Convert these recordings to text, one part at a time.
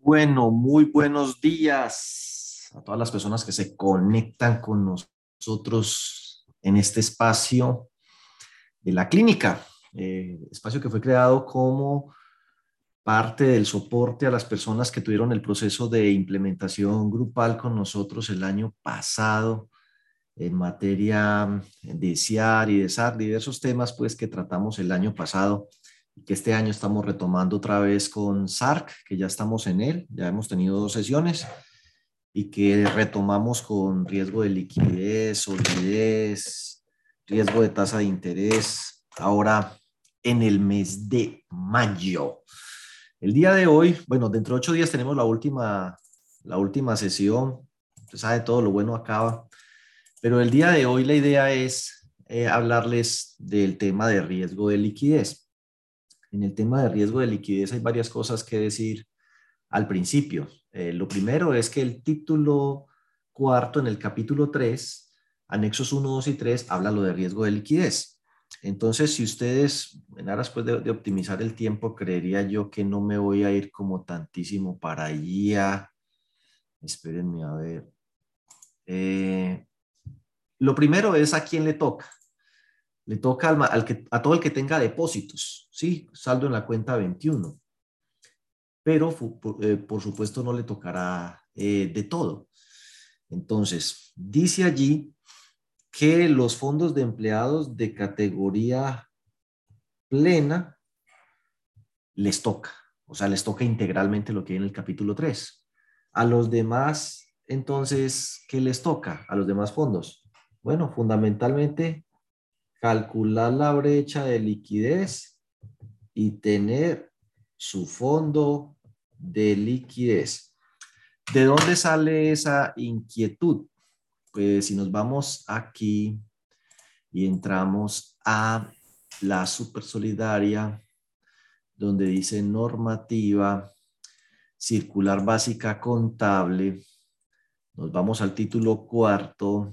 Bueno, muy buenos días a todas las personas que se conectan con nosotros en este espacio de la clínica, eh, espacio que fue creado como parte del soporte a las personas que tuvieron el proceso de implementación grupal con nosotros el año pasado en materia de CIAR y de SAR, diversos temas pues que tratamos el año pasado que este año estamos retomando otra vez con SARC, que ya estamos en él, ya hemos tenido dos sesiones y que retomamos con riesgo de liquidez, solidez, riesgo de tasa de interés, ahora en el mes de mayo. El día de hoy, bueno, dentro de ocho días tenemos la última, la última sesión, usted sabe, todo lo bueno acaba, pero el día de hoy la idea es eh, hablarles del tema de riesgo de liquidez. En el tema de riesgo de liquidez hay varias cosas que decir al principio. Eh, lo primero es que el título cuarto en el capítulo 3, anexos 1, 2 y 3, habla lo de riesgo de liquidez. Entonces, si ustedes, en aras pues, de, optimizar el tiempo, creería yo que no me voy a ir como tantísimo para allá. Espérenme a ver. Eh, lo primero es a quién le toca le toca al, que, a todo el que tenga depósitos, ¿sí? Saldo en la cuenta 21. Pero, eh, por, supuesto, no le tocará eh, de todo. Entonces, dice allí que los fondos de empleados de categoría plena les toca, o sea, les toca integralmente lo que hay en el capítulo 3. A los demás, entonces, ¿qué les toca? A los demás fondos. Bueno, fundamentalmente calcular la brecha de liquidez y tener su fondo de liquidez. ¿De dónde sale esa inquietud? Pues si nos vamos aquí y entramos a la supersolidaria, donde dice normativa circular básica contable, nos vamos al título cuarto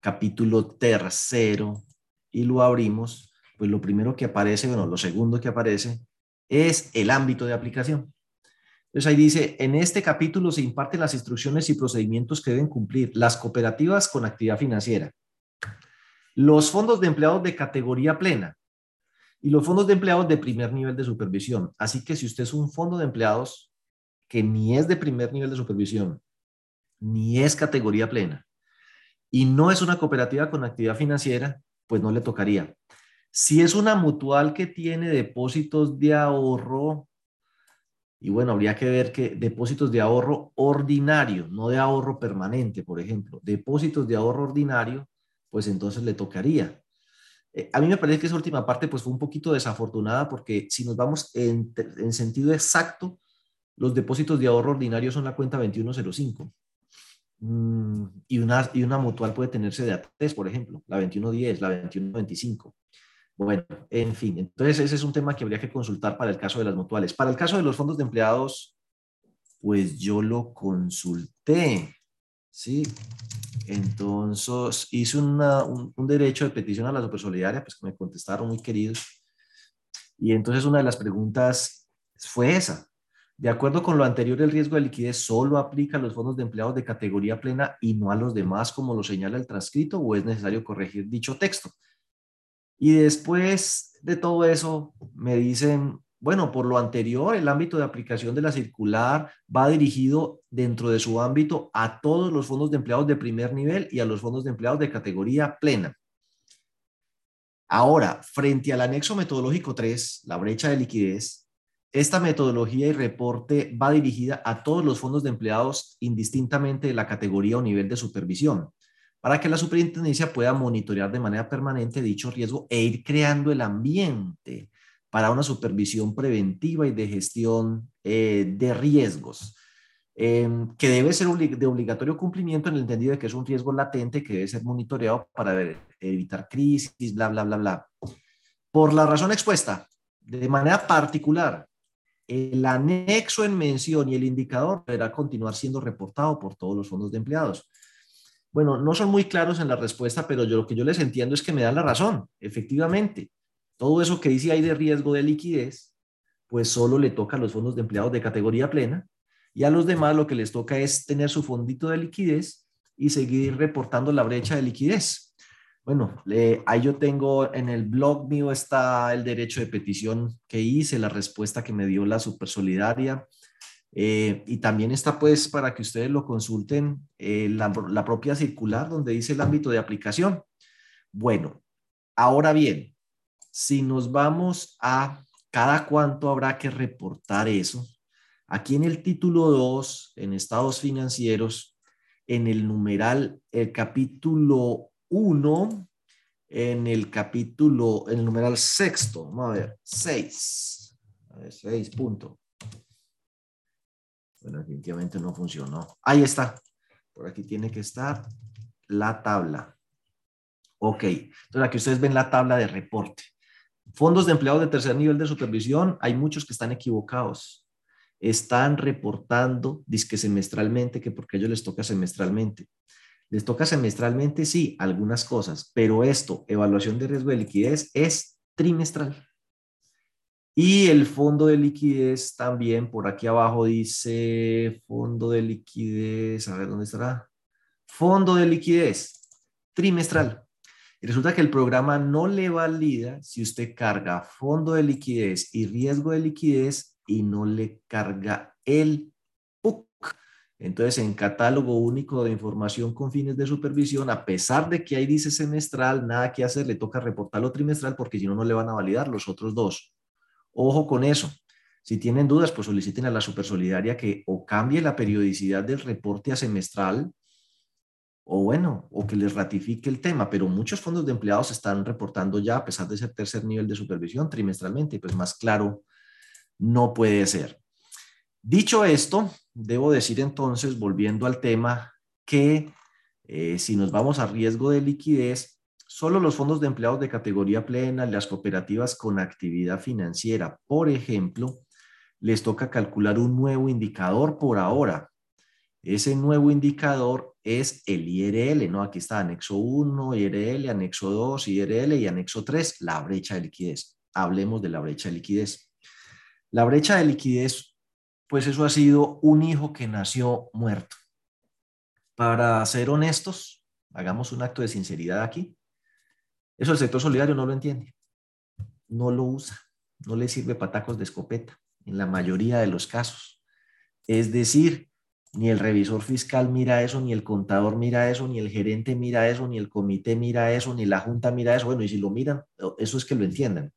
capítulo tercero y lo abrimos, pues lo primero que aparece, bueno, lo segundo que aparece es el ámbito de aplicación. Entonces ahí dice, en este capítulo se imparten las instrucciones y procedimientos que deben cumplir las cooperativas con actividad financiera, los fondos de empleados de categoría plena y los fondos de empleados de primer nivel de supervisión. Así que si usted es un fondo de empleados que ni es de primer nivel de supervisión, ni es categoría plena, y no es una cooperativa con actividad financiera, pues no le tocaría. Si es una mutual que tiene depósitos de ahorro, y bueno, habría que ver que depósitos de ahorro ordinario, no de ahorro permanente, por ejemplo, depósitos de ahorro ordinario, pues entonces le tocaría. Eh, a mí me parece que esa última parte pues fue un poquito desafortunada porque si nos vamos en, en sentido exacto, los depósitos de ahorro ordinario son la cuenta 2105. Mm, y, una, y una mutual puede tenerse de A3, por ejemplo, la 2110, la 2125. Bueno, en fin, entonces ese es un tema que habría que consultar para el caso de las mutuales. Para el caso de los fondos de empleados, pues yo lo consulté, ¿sí? Entonces hice un, un, derecho de petición a la supersolidaria, pues me contestaron muy queridos. Y entonces una de las preguntas fue esa, de acuerdo con lo anterior, el riesgo de liquidez solo aplica a los fondos de empleados de categoría plena y no a los demás, como lo señala el transcrito, o es necesario corregir dicho texto. Y después de todo eso, me dicen, bueno, por lo anterior, el ámbito de aplicación de la circular va dirigido dentro de su ámbito a todos los fondos de empleados de primer nivel y a los fondos de empleados de categoría plena. Ahora, frente al anexo metodológico 3, la brecha de liquidez, esta metodología y reporte va dirigida a todos los fondos de empleados indistintamente de la categoría o nivel de supervisión, para que la superintendencia pueda monitorear de manera permanente dicho riesgo e ir creando el ambiente para una supervisión preventiva y de gestión eh, de riesgos, em, que debe ser de obligatorio cumplimiento en el entendido de que es un riesgo latente que debe ser monitoreado para evitar crisis, bla, bla, bla, bla. Por la razón expuesta, de manera particular, el anexo en mención y el indicador deberá continuar siendo reportado por todos los fondos de empleados. Bueno, no son muy claros en la respuesta, pero yo lo que yo les entiendo es que me dan la razón. Efectivamente, todo eso que dice ahí de riesgo de liquidez pues solo le toca a los fondos de empleados de categoría plena y a los demás lo que les toca es tener su fondito de liquidez y seguir reportando la brecha de liquidez. Bueno, ahí yo tengo en el blog mío está el derecho de petición que hice, la respuesta que me dio la Supersolidaria. Eh, y también está pues para que ustedes lo consulten eh, la, la propia circular donde dice el ámbito de aplicación. Bueno, ahora bien, si nos vamos a cada cuánto habrá que reportar eso, aquí en el título 2, en estados financieros, en el numeral, el capítulo 1, en el capítulo, en el numeral sexto, vamos a ver, 6, a ver, 6 punto. Bueno, definitivamente no funcionó. Ahí está. Por aquí tiene que estar la tabla. Ok, entonces aquí ustedes ven la tabla de reporte. Fondos de empleados de tercer nivel de supervisión, hay muchos que están equivocados. Están reportando, que semestralmente, que porque a ellos les toca semestralmente. Les toca semestralmente, sí, algunas cosas, pero esto, evaluación de riesgo de liquidez, es trimestral. Y el fondo de liquidez también, por aquí abajo dice fondo de liquidez, a ver dónde estará. Fondo de liquidez trimestral. Y resulta que el programa no le valida si usted carga fondo de liquidez y riesgo de liquidez y no le carga el. Entonces, en catálogo único de información con fines de supervisión, a pesar de que ahí dice semestral, nada que hacer, le toca reportarlo trimestral porque si no, no le van a validar los otros dos. Ojo con eso. Si tienen dudas, pues soliciten a la Supersolidaria que o cambie la periodicidad del reporte a semestral o bueno, o que les ratifique el tema, pero muchos fondos de empleados están reportando ya, a pesar de ser tercer nivel de supervisión, trimestralmente, pues más claro no puede ser. Dicho esto, debo decir entonces, volviendo al tema, que eh, si nos vamos a riesgo de liquidez, solo los fondos de empleados de categoría plena, las cooperativas con actividad financiera, por ejemplo, les toca calcular un nuevo indicador por ahora. Ese nuevo indicador es el IRL, ¿no? Aquí está anexo 1, IRL, anexo 2, IRL y anexo 3, la brecha de liquidez. Hablemos de la brecha de liquidez. La brecha de liquidez, pues eso ha sido un hijo que nació muerto. Para ser honestos, hagamos un acto de sinceridad aquí. Eso el sector solidario no lo entiende, no lo usa, no le sirve patacos de escopeta en la mayoría de los casos. Es decir, ni el revisor fiscal mira eso, ni el contador mira eso, ni el gerente mira eso, ni el comité mira eso, ni la junta mira eso. Bueno, y si lo miran, eso es que lo entiendan.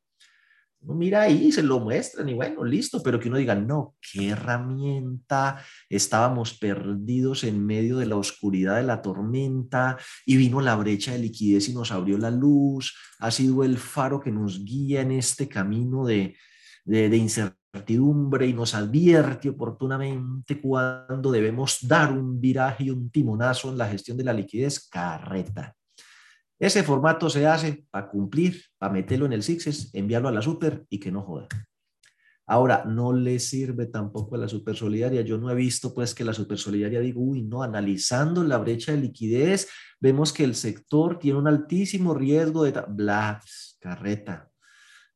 Uno mira ahí, se lo muestran y bueno, listo, pero que uno diga, no, qué herramienta, estábamos perdidos en medio de la oscuridad de la tormenta y vino la brecha de liquidez y nos abrió la luz, ha sido el faro que nos guía en este camino de, de, de incertidumbre y nos advierte oportunamente cuando debemos dar un viraje y un timonazo en la gestión de la liquidez, carreta. Ese formato se hace para cumplir, para meterlo en el Sixes, enviarlo a la Super y que no joda. Ahora, no le sirve tampoco a la Super Solidaria. Yo no he visto pues que la Super Solidaria diga, uy, no, analizando la brecha de liquidez, vemos que el sector tiene un altísimo riesgo de... Bla, carreta.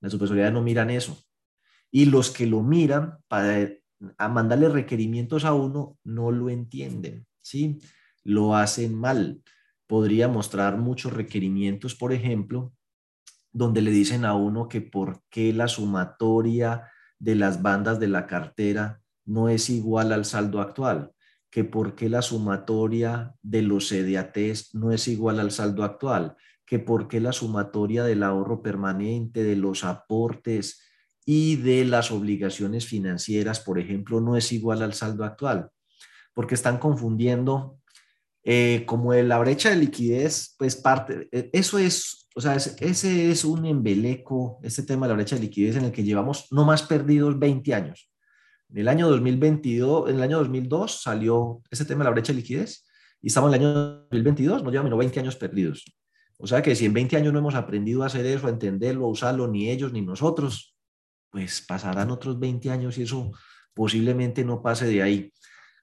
La Super Solidaria no miran eso. Y los que lo miran para a mandarle requerimientos a uno no lo entienden, ¿sí? Lo hacen mal podría mostrar muchos requerimientos, por ejemplo, donde le dicen a uno que por qué la sumatoria de las bandas de la cartera no es igual al saldo actual, que por qué la sumatoria de los CDATs no es igual al saldo actual, que por qué la sumatoria del ahorro permanente, de los aportes y de las obligaciones financieras, por ejemplo, no es igual al saldo actual, porque están confundiendo eh, como la brecha de liquidez, pues parte, eh, eso es, o sea, ese es un embeleco, este tema de la brecha de liquidez en el que llevamos no más perdidos 20 años. En el año 2022, en el año 2002 salió ese tema de la brecha de liquidez y estamos en el año 2022, nos llevamos 20 años perdidos. O sea que si en 20 años no hemos aprendido a hacer eso, a entenderlo, a usarlo, ni ellos ni nosotros, pues pasarán otros 20 años y eso posiblemente no pase de ahí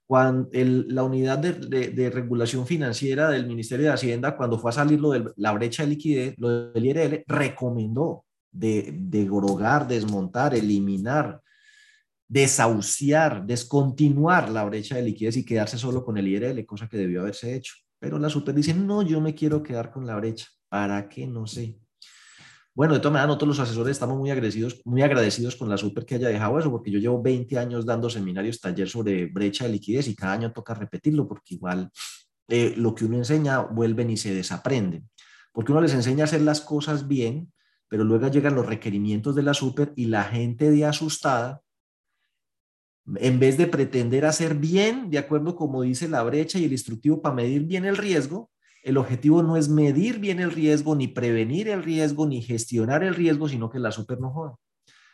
cuando la unidad de, regulación financiera del Ministerio de Hacienda, cuando fue a salir lo de la brecha de liquidez, lo del IRL, recomendó de, de desmontar, eliminar desahuciar, descontinuar la brecha de liquidez y quedarse solo con el IRL, cosa que debió haberse hecho. Pero la super dice, no, yo me quiero quedar con la brecha. ¿Para qué? No sé. Bueno, de todas maneras, nosotros los asesores estamos muy agradecidos, muy agradecidos con la super que haya dejado eso, porque yo llevo 20 años dando seminarios, taller sobre brecha de liquidez y cada año toca repetirlo, porque igual eh, lo que uno enseña vuelven y se desaprenden. Porque uno les enseña a hacer las cosas bien, pero luego llegan los requerimientos de la super y la gente de asustada, en vez de pretender hacer bien, de acuerdo como dice la brecha y el instructivo para medir bien el riesgo, el objetivo no es medir bien el riesgo, ni prevenir el riesgo, ni gestionar el riesgo, sino que la super no joda.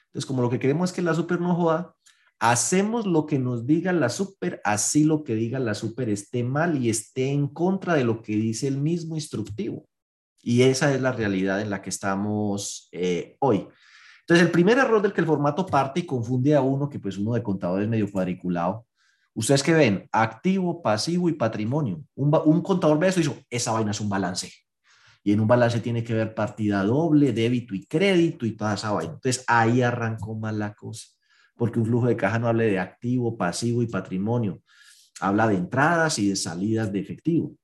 Entonces, como lo que queremos es que la super no joda, hacemos lo que nos diga la super, así lo que diga la super esté mal y esté en contra de lo que dice el mismo instructivo. Y esa es la realidad en la que estamos eh, hoy. Entonces, el primer error del que el formato parte y confunde a uno, que pues uno de contador es medio cuadriculado, Ustedes que ven, activo, pasivo y patrimonio. Un, contador ve eso y dice, esa vaina es un balance. Y en un balance tiene que ver partida doble, débito y crédito y toda esa vaina. Entonces ahí arrancó mal la cosa, porque un flujo de caja no habla de activo, pasivo y patrimonio. Habla de entradas y de salidas de efectivo.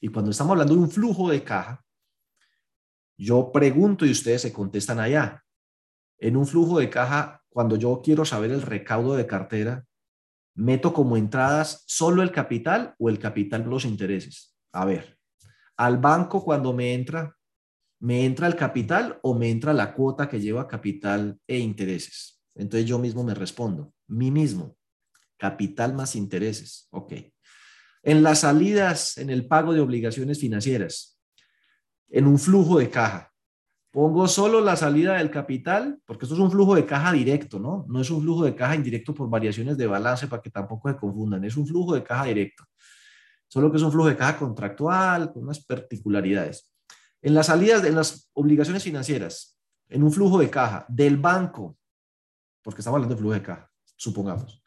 Y cuando estamos hablando de un flujo de caja, yo pregunto y ustedes se contestan allá. En un flujo de caja, cuando yo quiero saber el recaudo de cartera, meto como entradas solo el capital o el capital los intereses. A ver, al banco cuando me entra, ¿me entra el capital o me entra la cuota que lleva capital e intereses? Entonces yo mismo me respondo, mí mismo, capital más intereses. Ok. En las salidas, en el pago de obligaciones financieras, en un flujo de caja, Pongo solo la salida del capital, porque esto es un flujo de caja directo, ¿no? No es un flujo de caja indirecto por variaciones de balance para que tampoco se confundan. Es un flujo de caja directo. Solo que es un flujo de caja contractual con unas particularidades. En las salidas, en las obligaciones financieras, en un flujo de caja del banco, porque estamos hablando de flujo de caja, supongamos,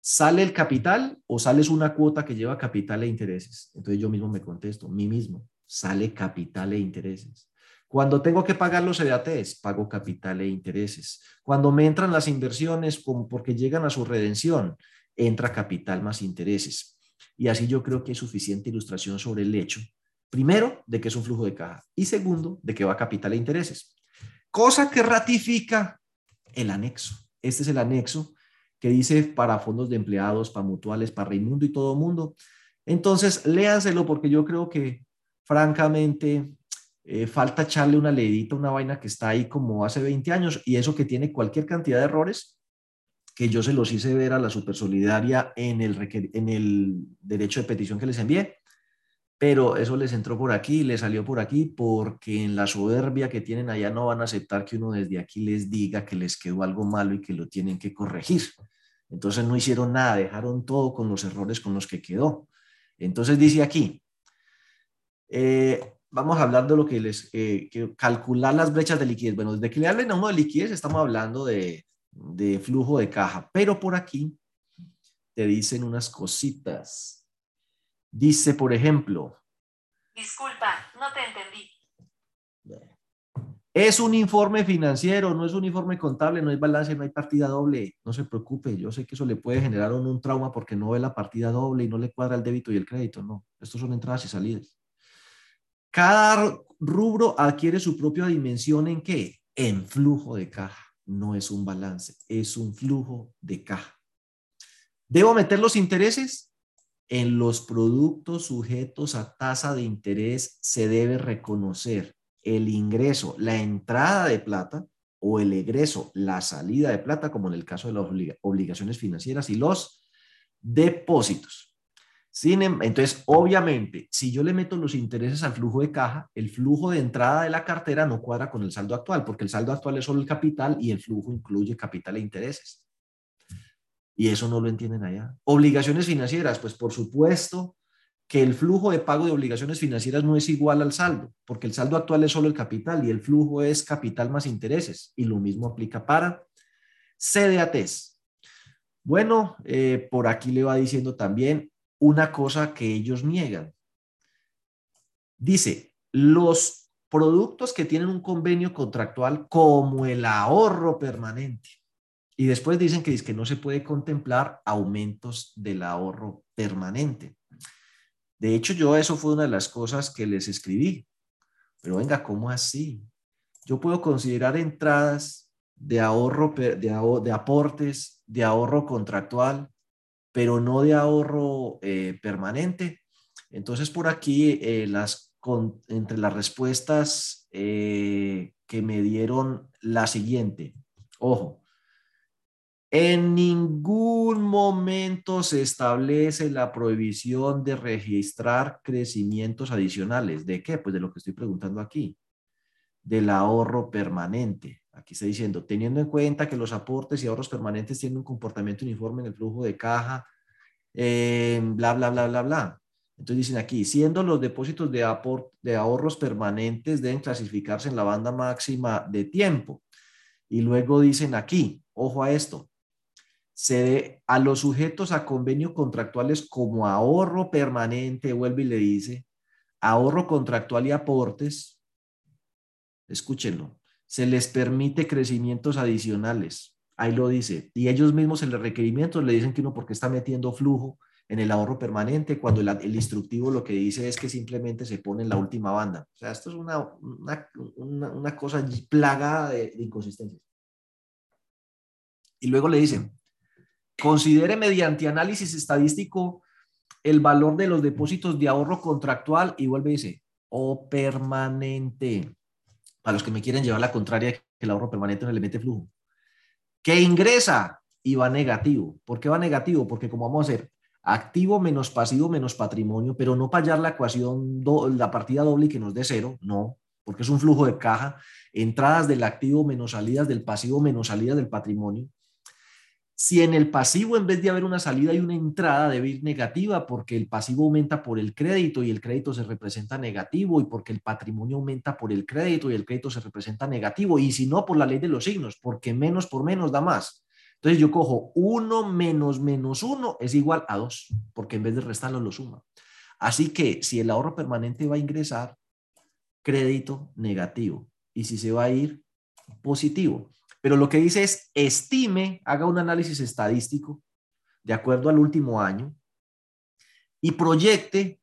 ¿sale el capital o sales una cuota que lleva capital e intereses? Entonces yo mismo me contesto, mí mismo, sale capital e intereses. Cuando tengo que pagar los EDATs, pago capital e intereses. Cuando me entran las inversiones como porque llegan a su redención, entra capital más intereses. Y así yo creo que hay suficiente ilustración sobre el hecho, primero, de que es un flujo de caja y segundo, de que va capital e intereses. Cosa que ratifica el anexo. Este es el anexo que dice para fondos de empleados, para mutuales, para Raimundo y todo mundo. Entonces, léanselo porque yo creo que, francamente, eh, falta echarle una leidita, una vaina que está ahí como hace 20 años y eso que tiene cualquier cantidad de errores que yo se los hice ver a la Supersolidaria en el, en el derecho de petición que les envié, pero eso les entró por aquí, les salió por aquí, porque en la soberbia que tienen allá no van a aceptar que uno desde aquí les diga que les quedó algo malo y que lo tienen que corregir. Entonces no hicieron nada, dejaron todo con los errores con los que quedó. Entonces dice aquí, eh, vamos a hablar de lo que les, eh, calcular las brechas de liquidez. Bueno, desde que le hablen a uno de liquidez estamos hablando de, de flujo de caja, pero por aquí te dicen unas cositas. Dice, por ejemplo. Disculpa, no te entendí. Es un informe financiero, no es un informe contable, no hay balance, no hay partida doble. No se preocupe, yo sé que eso le puede generar un, un trauma porque no ve la partida doble y no le cuadra el débito y el crédito. No, estos son entradas y salidas. Cada rubro adquiere su propia dimensión en qué? En flujo de caja. No es un balance, es un flujo de caja. ¿Debo meter los intereses? En los productos sujetos a tasa de interés se debe reconocer el ingreso, la entrada de plata o el egreso, la salida de plata, como en el caso de las obligaciones financieras y los depósitos. Em, entonces, obviamente, si yo le meto los intereses al flujo de caja, el flujo de entrada de la cartera no cuadra con el saldo actual, porque el saldo actual es solo el capital y el flujo incluye capital e intereses. Y eso no lo entienden allá. Obligaciones financieras, pues por supuesto que el flujo de pago de obligaciones financieras no es igual al saldo, porque el saldo actual es solo el capital y el flujo es capital más intereses. Y lo mismo aplica para CDATs. Bueno, eh, por aquí le va diciendo también una cosa que ellos niegan. Dice, los productos que tienen un convenio contractual como el ahorro permanente. Y después dicen que, no se puede contemplar aumentos del ahorro permanente. De hecho, yo eso fue una de las cosas que les escribí. Pero venga, ¿cómo así? Yo puedo considerar entradas de ahorro, de aportes, de ahorro contractual, pero no de ahorro eh, permanente. Entonces, por aquí, eh, entre las respuestas eh, que me dieron, la siguiente. Ojo, en ningún momento se establece la prohibición de registrar crecimientos adicionales. ¿De qué? Pues de lo que estoy preguntando aquí, del ahorro permanente. Aquí está diciendo, teniendo en cuenta que los aportes y ahorros permanentes tienen un comportamiento uniforme en el flujo de caja, eh, bla, bla, bla, bla, bla. Entonces dicen aquí, siendo los depósitos de, de ahorros permanentes deben clasificarse en la banda máxima de tiempo. Y luego dicen aquí, ojo a esto, se dé a los sujetos a convenios contractuales como ahorro permanente, vuelve y le dice, ahorro contractual y aportes, escúchenlo, se les permite crecimientos adicionales. Ahí lo dice. Y ellos mismos en los requerimientos le dicen que uno porque está metiendo flujo en el ahorro permanente, cuando el, instructivo lo que dice es que simplemente se pone en la última banda. O sea, esto es una, una, cosa plagada de, inconsistencias. Y luego le dicen, Considere mediante análisis estadístico el valor de los depósitos de ahorro contractual y vuelve dice, o permanente. Para los que me quieren llevar la contraria, que el ahorro permanente no le mete flujo. Que ingresa y va negativo. ¿Por qué va negativo? Porque como vamos a hacer activo menos pasivo menos patrimonio, pero no hallar la ecuación, la partida doble que nos dé cero, no, porque es un flujo de caja, entradas del activo menos salidas del pasivo menos salidas del patrimonio. Si en el pasivo, en vez de haber una salida y una entrada, debe ir negativa porque el pasivo aumenta por el crédito y el crédito se representa negativo y porque el patrimonio aumenta por el crédito y el crédito se representa negativo y si no, por la ley de los signos, porque menos por menos da más. Entonces yo cojo 1 menos menos 1 es igual a 2, porque en vez de restarlo lo suma. Así que si el ahorro permanente va a ingresar, crédito negativo. Y si se va a ir, positivo. Pero lo que dice es, estime, haga un análisis estadístico de acuerdo al último año y proyecte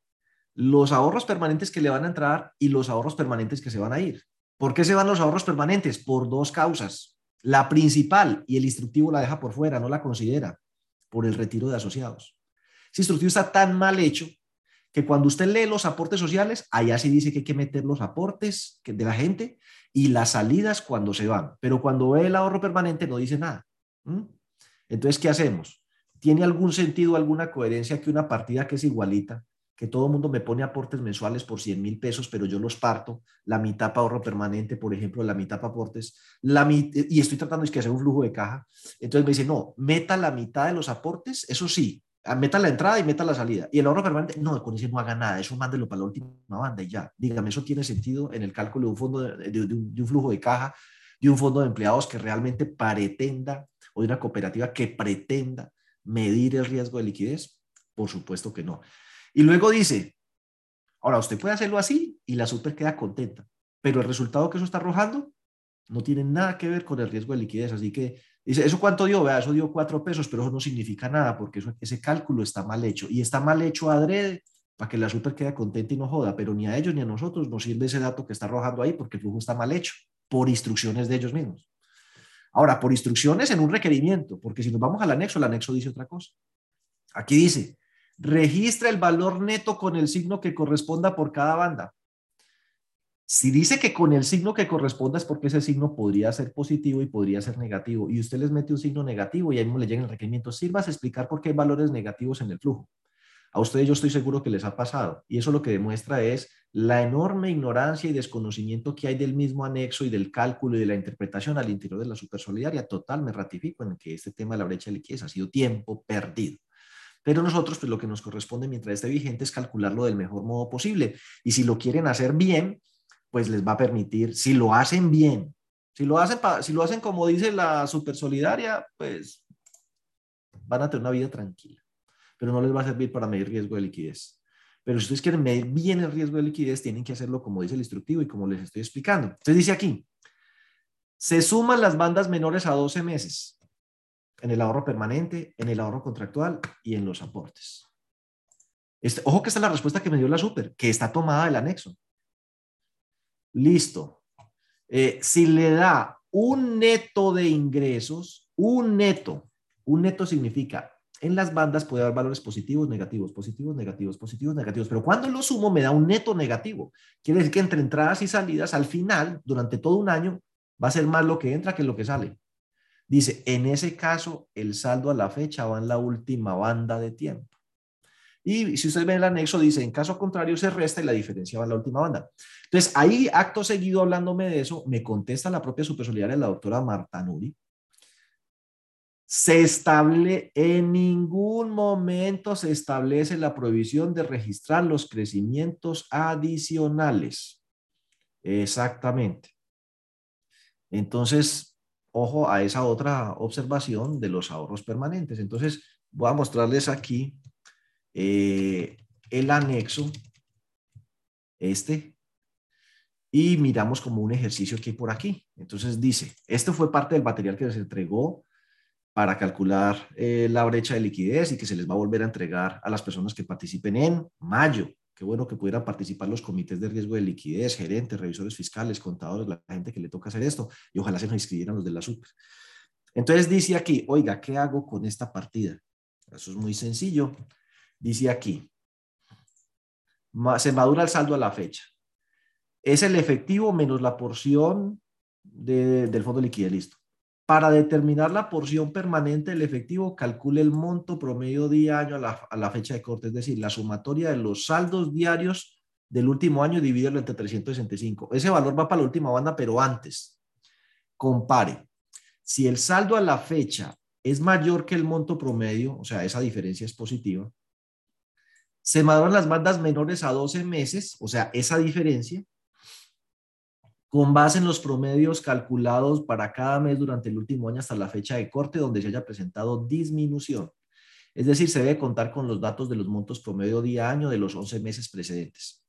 los ahorros permanentes que le van a entrar y los ahorros permanentes que se van a ir. ¿Por qué se van los ahorros permanentes? Por dos causas. La principal, y el instructivo la deja por fuera, no la considera, por el retiro de asociados. Ese instructivo está tan mal hecho que cuando usted lee los aportes sociales, allá sí dice que hay que meter los aportes de la gente y las salidas cuando se van. Pero cuando ve el ahorro permanente no dice nada. Entonces, ¿qué hacemos? ¿Tiene algún sentido, alguna coherencia que una partida que es igualita, que todo el mundo me pone aportes mensuales por 100 mil pesos, pero yo los parto, la mitad para ahorro permanente, por ejemplo, la mitad para aportes, la y estoy tratando de que hacer un flujo de caja. Entonces me dice, no, meta la mitad de los aportes, eso sí, meta la entrada y meta la salida. Y el ahorro permanente, no, con ese no haga nada, eso mándelo para la última banda y ya. Dígame, ¿eso tiene sentido en el cálculo de un fondo, de, un, flujo de caja, de un fondo de empleados que realmente pretenda, o de una cooperativa que pretenda medir el riesgo de liquidez? Por supuesto que no. Y luego dice, ahora usted puede hacerlo así y la super queda contenta, pero el resultado que eso está arrojando no tiene nada que ver con el riesgo de liquidez, así que Dice, ¿eso cuánto dio? Vea, eso dio cuatro pesos, pero eso no significa nada porque ese cálculo está mal hecho. Y está mal hecho adrede para que la super quede contenta y no joda, pero ni a ellos ni a nosotros nos sirve ese dato que está arrojando ahí porque el flujo está mal hecho por instrucciones de ellos mismos. Ahora, por instrucciones en un requerimiento, porque si nos vamos al anexo, el anexo dice otra cosa. Aquí dice, registra el valor neto con el signo que corresponda por cada banda. Si dice que con el signo que corresponda es porque ese signo podría ser positivo y podría ser negativo, y usted les mete un signo negativo y ahí mismo le llega el requerimiento, sirva a explicar por qué hay valores negativos en el flujo. A ustedes yo estoy seguro que les ha pasado, y eso lo que demuestra es la enorme ignorancia y desconocimiento que hay del mismo anexo y del cálculo y de la interpretación al interior de la supersolidaria. Total, me ratifico en que este tema de la brecha de liquidez ha sido tiempo perdido. Pero nosotros, pues lo que nos corresponde mientras esté vigente es calcularlo del mejor modo posible. Y si lo quieren hacer bien, pues les va a permitir, si lo hacen bien, si lo hacen, si lo hacen como dice la super solidaria, pues van a tener una vida tranquila, pero no les va a servir para medir riesgo de liquidez. Pero si ustedes quieren medir bien el riesgo de liquidez, tienen que hacerlo como dice el instructivo y como les estoy explicando. Entonces dice aquí, se suman las bandas menores a 12 meses. en el ahorro permanente, en el ahorro contractual y en los aportes. Este, ojo que esta es la respuesta que me dio la super, que está tomada del anexo. Listo. Eh, si le da un neto de ingresos, un neto, un neto significa en las bandas puede haber valores positivos, negativos, positivos, negativos, positivos, negativos. Pero cuando lo sumo me da un neto negativo. Quiere decir que entre entradas y salidas, al final, durante todo un año, va a ser más lo que entra que lo que sale. Dice, en ese caso, el saldo a la fecha va en la última banda de tiempo. Y si ustedes ven el anexo, dice, en caso contrario se resta y la diferencia va en la última banda. Entonces, ahí, acto seguido, hablándome de eso, me contesta la propia supersolidaria, la doctora Marta Nuri, se estable, en ningún momento se establece la prohibición de registrar los crecimientos adicionales. Exactamente. Entonces, ojo a esa otra observación de los ahorros permanentes. Entonces, voy a mostrarles aquí eh, el anexo, este, y miramos como un ejercicio que por aquí. Entonces dice, esto fue parte del material que les entregó para calcular eh, la brecha de liquidez y que se les va a volver a entregar a las personas que participen en mayo. Qué bueno que pudieran participar los comités de riesgo de liquidez, gerentes, revisores fiscales, contadores, la gente que le toca hacer esto, y ojalá se nos inscribieran los de la super. Entonces dice aquí, oiga, ¿qué hago con esta partida? Eso es muy sencillo. Dice aquí, se madura el saldo a la fecha. Es el efectivo menos la porción del fondo de liquidez, listo. Para determinar la porción permanente del efectivo, calcule el monto promedio día-año a la, fecha de corte, es decir, la sumatoria de los saldos diarios del último año, divídelo entre 365. Ese valor va para la última banda, pero antes. Compare. Si el saldo a la fecha es mayor que el monto promedio, o sea, esa diferencia es positiva, se maduran las bandas menores a 12 meses, o sea, esa diferencia, con base en los promedios calculados para cada mes durante el último año hasta la fecha de corte donde se haya presentado disminución. Es decir, se debe contar con los datos de los montos promedio día-año de los 11 meses precedentes.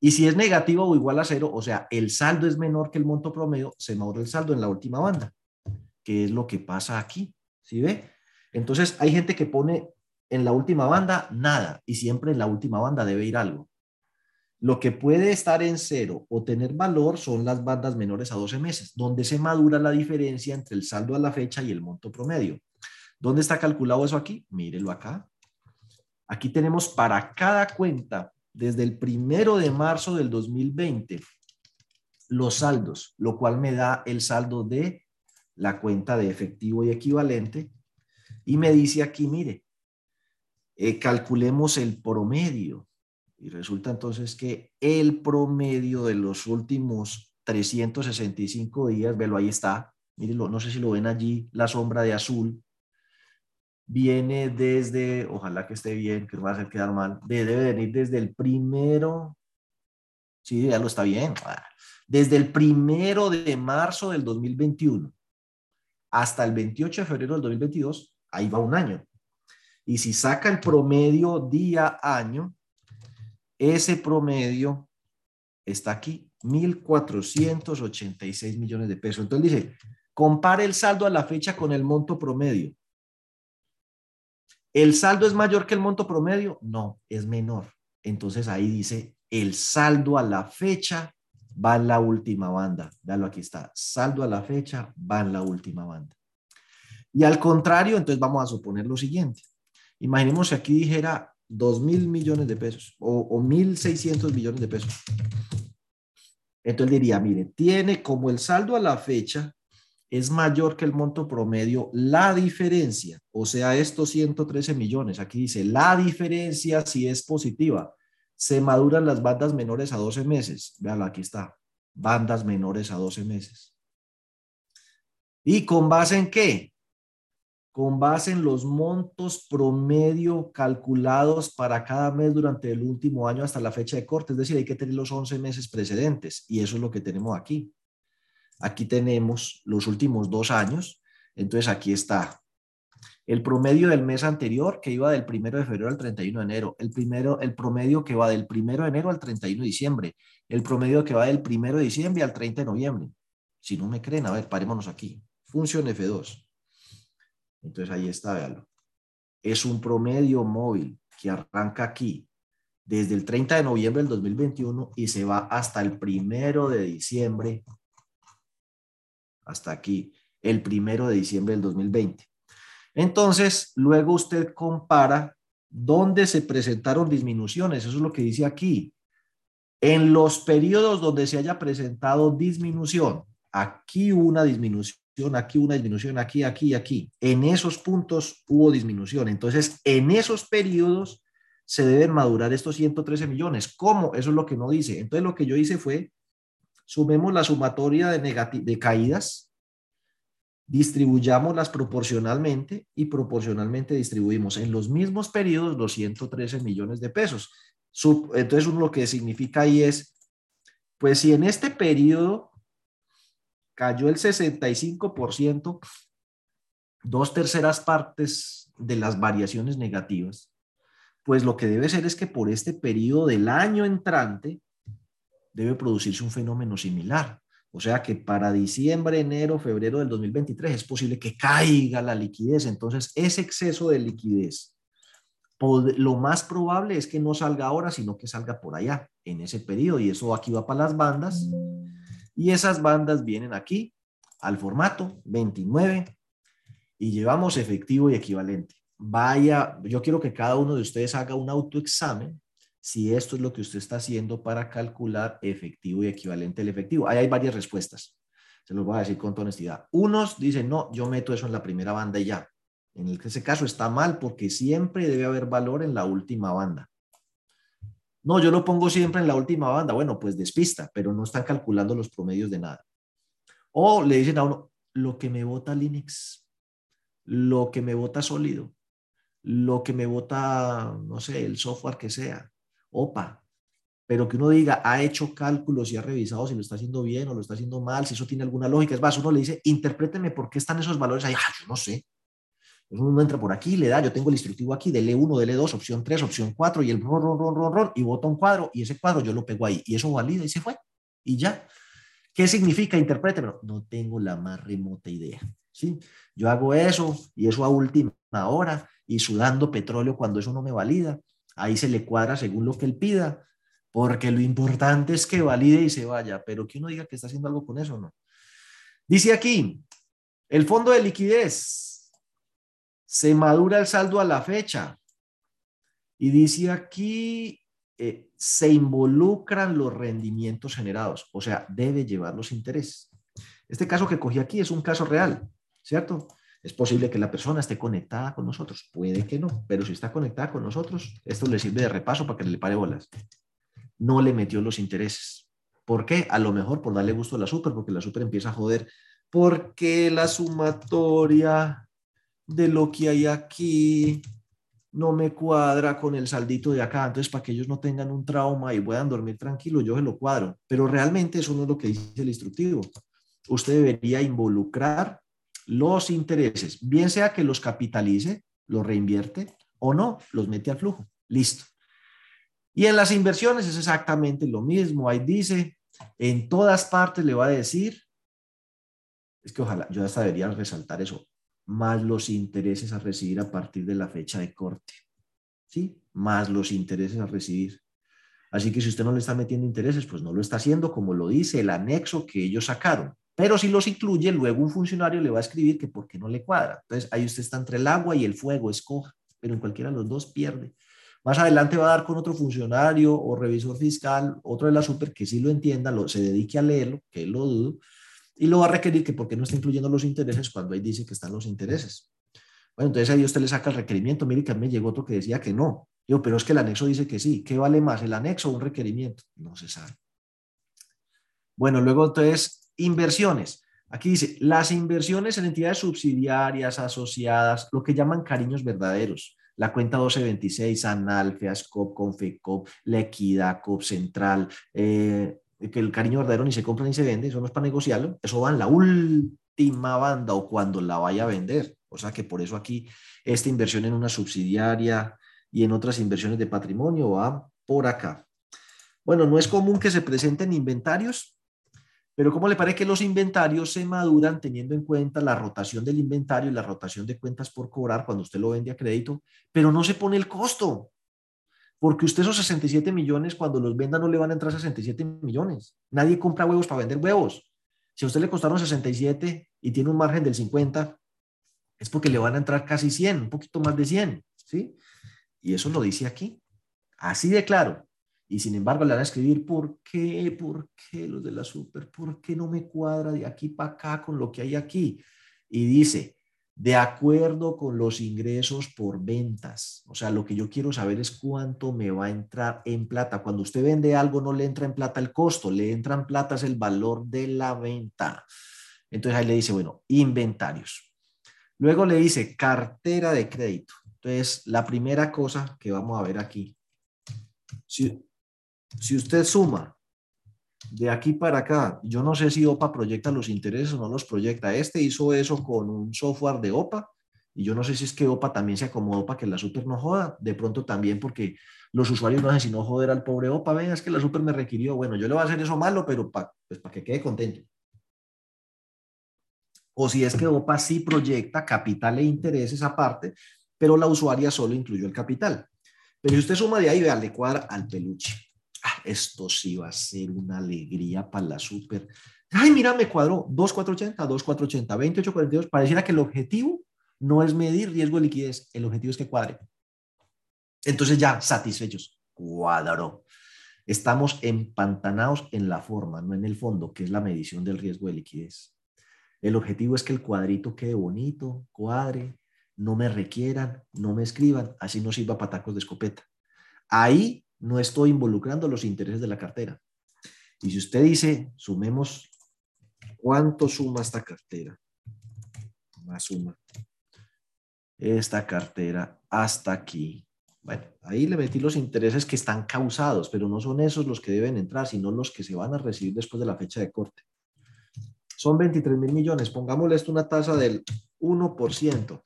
Y si es negativo o igual a cero, o sea, el saldo es menor que el monto promedio, se madura el saldo en la última banda, que es lo que pasa aquí. ¿Sí ve? Entonces, hay gente que pone en la última banda nada y siempre en la última banda debe ir algo. Lo que puede estar en cero o tener valor son las bandas menores a 12 meses, donde se madura la diferencia entre el saldo a la fecha y el monto promedio. ¿Dónde está calculado eso aquí? Mírelo acá. Aquí tenemos para cada cuenta, desde el primero de marzo del 2020, los saldos, lo cual me da el saldo de la cuenta de efectivo y equivalente. Y me dice aquí, mire, eh, calculemos el promedio y resulta entonces que el promedio de los últimos 365 días, velo, ahí está, mírenlo, no sé si lo ven allí, la sombra de azul, viene desde, ojalá que esté bien, que no va a hacer quedar mal, debe venir desde el primero, sí, ya lo está bien, desde el primero de marzo del 2021 hasta el 28 de febrero del 2022, ahí va un año. Y si saca el promedio día-año, ese promedio está aquí, 1.486 millones de pesos. Entonces dice, compare el saldo a la fecha con el monto promedio. ¿El saldo es mayor que el monto promedio? No, es menor. Entonces ahí dice, el saldo a la fecha va en la última banda. Dalo aquí está. Saldo a la fecha va en la última banda. Y al contrario, entonces vamos a suponer lo siguiente. Imaginemos que aquí dijera 2 mil millones de pesos o, o 1.600 millones de pesos. Entonces diría, mire, tiene como el saldo a la fecha es mayor que el monto promedio, la diferencia, o sea, estos 113 millones, aquí dice, la diferencia si es positiva, se maduran las bandas menores a 12 meses. Véanlo, aquí está, bandas menores a 12 meses. ¿Y con base en qué? Con base en los montos promedio calculados para cada mes durante el último año hasta la fecha de corte. Es decir, hay que tener los 11 meses precedentes y eso es lo que tenemos aquí. Aquí tenemos los últimos dos años. Entonces aquí está el promedio del mes anterior que iba del primero de febrero al 31 de enero, el, primero, el promedio que va del primero de enero al 31 de diciembre, el promedio que va del primero de diciembre al 30 de noviembre. Si no me creen, a ver, parémonos aquí. Función F2 Entonces ahí está, véalo. Es un promedio móvil que arranca aquí desde el 30 de noviembre del 2021 y se va hasta el primero de diciembre, hasta aquí, el primero de diciembre del 2020. Entonces, luego usted compara dónde se presentaron disminuciones, eso es lo que dice aquí. En los periodos donde se haya presentado disminución, aquí una disminución, aquí una disminución, aquí, aquí, aquí. En esos puntos hubo disminución. Entonces, en esos periodos se deben madurar estos 113 millones. ¿Cómo? Eso es lo que no dice. Entonces, lo que yo hice fue, sumemos la sumatoria de, de caídas, distribuyámoslas proporcionalmente y proporcionalmente distribuimos en los mismos periodos los 113 millones de pesos. Entonces, lo que significa ahí es, pues si en este periodo cayó el 65%, dos terceras partes de las variaciones negativas, pues lo que debe ser es que por este periodo del año entrante debe producirse un fenómeno similar. O sea que para diciembre, enero, febrero del 2023 es posible que caiga la liquidez. Entonces, ese exceso de liquidez lo más probable es que no salga ahora, sino que salga por allá, en ese periodo. Y eso aquí va para las bandas. Y esas bandas vienen aquí al formato 29 y llevamos efectivo y equivalente. Vaya, yo quiero que cada uno de ustedes haga un autoexamen si esto es lo que usted está haciendo para calcular efectivo y equivalente el efectivo. Ahí hay varias respuestas. Se los voy a decir con honestidad. Unos dicen, no, yo meto eso en la primera banda y ya. En ese caso está mal porque siempre debe haber valor en la última banda. No, yo lo pongo siempre en la última banda. Bueno, pues despista, pero no están calculando los promedios de nada. O le dicen a uno, lo que me vota Linux, lo que me vota sólido, lo que me vota, no sé, el software que sea. Opa, pero que uno diga, ha hecho cálculos y ha revisado si lo está haciendo bien o lo está haciendo mal, si eso tiene alguna lógica. Es más, uno le dice, interpréteme por qué están esos valores ahí. Ah, yo no sé. Pues uno entra por aquí, le da, yo tengo el instructivo aquí, dele 1, dele 2, opción 3, opción 4 y el ron, ron, ron, ron, ron, y bota un cuadro y ese cuadro yo lo pego ahí y eso valida y se fue. Y ya. ¿Qué significa? Interprétemelo. No tengo la más remota idea. ¿sí? Yo hago eso y eso a última hora y sudando petróleo cuando eso no me valida. Ahí se le cuadra según lo que él pida, porque lo importante es que valide y se vaya, pero que uno diga que está haciendo algo con eso, ¿no? Dice aquí, el fondo de liquidez se madura el saldo a la fecha. Y dice aquí, eh, se involucran los rendimientos generados, o sea, debe llevar los intereses. Este caso que cogí aquí es un caso real, ¿cierto? Es posible que la persona esté conectada con nosotros, puede que no, pero si está conectada con nosotros, esto le sirve de repaso para que le pare bolas. No le metió los intereses. ¿Por qué? A lo mejor por darle gusto a la super, porque la super empieza a joder, porque la sumatoria de lo que hay aquí no me cuadra con el saldito de acá. Entonces, para que ellos no tengan un trauma y puedan dormir tranquilos, yo se lo cuadro. Pero realmente eso no es lo que dice el instructivo. Usted debería involucrar los intereses, bien sea que los capitalice, los reinvierte o no, los mete al flujo. Listo. Y en las inversiones es exactamente lo mismo. Ahí dice, en todas partes le va a decir, es que ojalá, yo hasta debería resaltar eso, más los intereses a recibir a partir de la fecha de corte. ¿Sí? Más los intereses a recibir. Así que si usted no le está metiendo intereses, pues no lo está haciendo como lo dice el anexo que ellos sacaron. Pero si los incluye, luego un funcionario le va a escribir que por qué no le cuadra. Entonces ahí usted está entre el agua y el fuego, escoja, pero en cualquiera de los dos pierde. Más adelante va a dar con otro funcionario o revisor fiscal, otro de la super que sí lo entienda, lo, se dedique a leerlo, que lo dudo, y lo va a requerir que porque no está incluyendo los intereses cuando ahí dice que están los intereses. Bueno, entonces ahí usted le saca el requerimiento. Mire que a mí me llegó otro que decía que no. Yo, pero es que el anexo dice que sí. ¿Qué vale más, el anexo o un requerimiento? No se sabe. Bueno, luego entonces, inversiones. Aquí dice, las inversiones en entidades subsidiarias, asociadas, lo que llaman cariños verdaderos. La cuenta 1226, ANAL, FEASCOP, CONFECOP, La Equidad, COP Central, eh, que el cariño verdadero ni se compra ni se vende, eso no es para negociarlo, eso va en la última banda o cuando la vaya a vender. O sea que por eso aquí esta inversión en una subsidiaria y en otras inversiones de patrimonio va por acá. Bueno, no es común que se presenten inventarios, Pero ¿cómo le parece que los inventarios se maduran teniendo en cuenta la rotación del inventario y la rotación de cuentas por cobrar cuando usted lo vende a crédito? Pero no se pone el costo. Porque usted esos 67 millones, cuando los venda, no le van a entrar 67 millones. Nadie compra huevos para vender huevos. Si a usted le costaron 67 y tiene un margen del 50, es porque le van a entrar casi 100, un poquito más de 100, ¿sí? Y eso lo dice aquí. Así de claro. Y sin embargo le van a escribir, ¿por qué? ¿Por qué los de la super? ¿Por qué no me cuadra de aquí para acá con lo que hay aquí? Y dice, de acuerdo con los ingresos por ventas. O sea, lo que yo quiero saber es cuánto me va a entrar en plata. Cuando usted vende algo, no le entra en plata el costo, le entra en plata es el valor de la venta. Entonces ahí le dice, bueno, inventarios. Luego le dice cartera de crédito. Entonces, la primera cosa que vamos a ver aquí, si, si usted suma de aquí para acá, yo no sé si OPA proyecta los intereses o no los proyecta. Este hizo eso con un software de OPA y yo no sé si es que OPA también se acomodó para que la super no joda. De pronto también porque los usuarios no hacen sino joder al pobre OPA. Venga, es que la super me requirió. Bueno, yo le voy a hacer eso malo, pero para pues que quede contento. O si es que OPA sí proyecta capital e intereses aparte, pero la usuaria solo incluyó el capital. Pero si usted suma de ahí, vea, le cuadra al peluche. Esto sí va a ser una alegría para la super. Ay, mira, me cuadró 2,480, 2,480, 28,42. Pareciera que el objetivo no es medir riesgo de liquidez, el objetivo es que cuadre. Entonces ya, satisfechos, cuadró. Estamos empantanados en la forma, no en el fondo, que es la medición del riesgo de liquidez. El objetivo es que el cuadrito quede bonito, cuadre, no me requieran, no me escriban, así no sirva patacos de escopeta. Ahí no estoy involucrando los intereses de la cartera. Y si usted dice, sumemos, ¿cuánto suma esta cartera? Más suma. Esta cartera hasta aquí. Bueno, ahí le metí los intereses que están causados, pero no son esos los que deben entrar, sino los que se van a recibir después de la fecha de corte. Son 23 mil millones. Pongámosle esto una tasa del 1%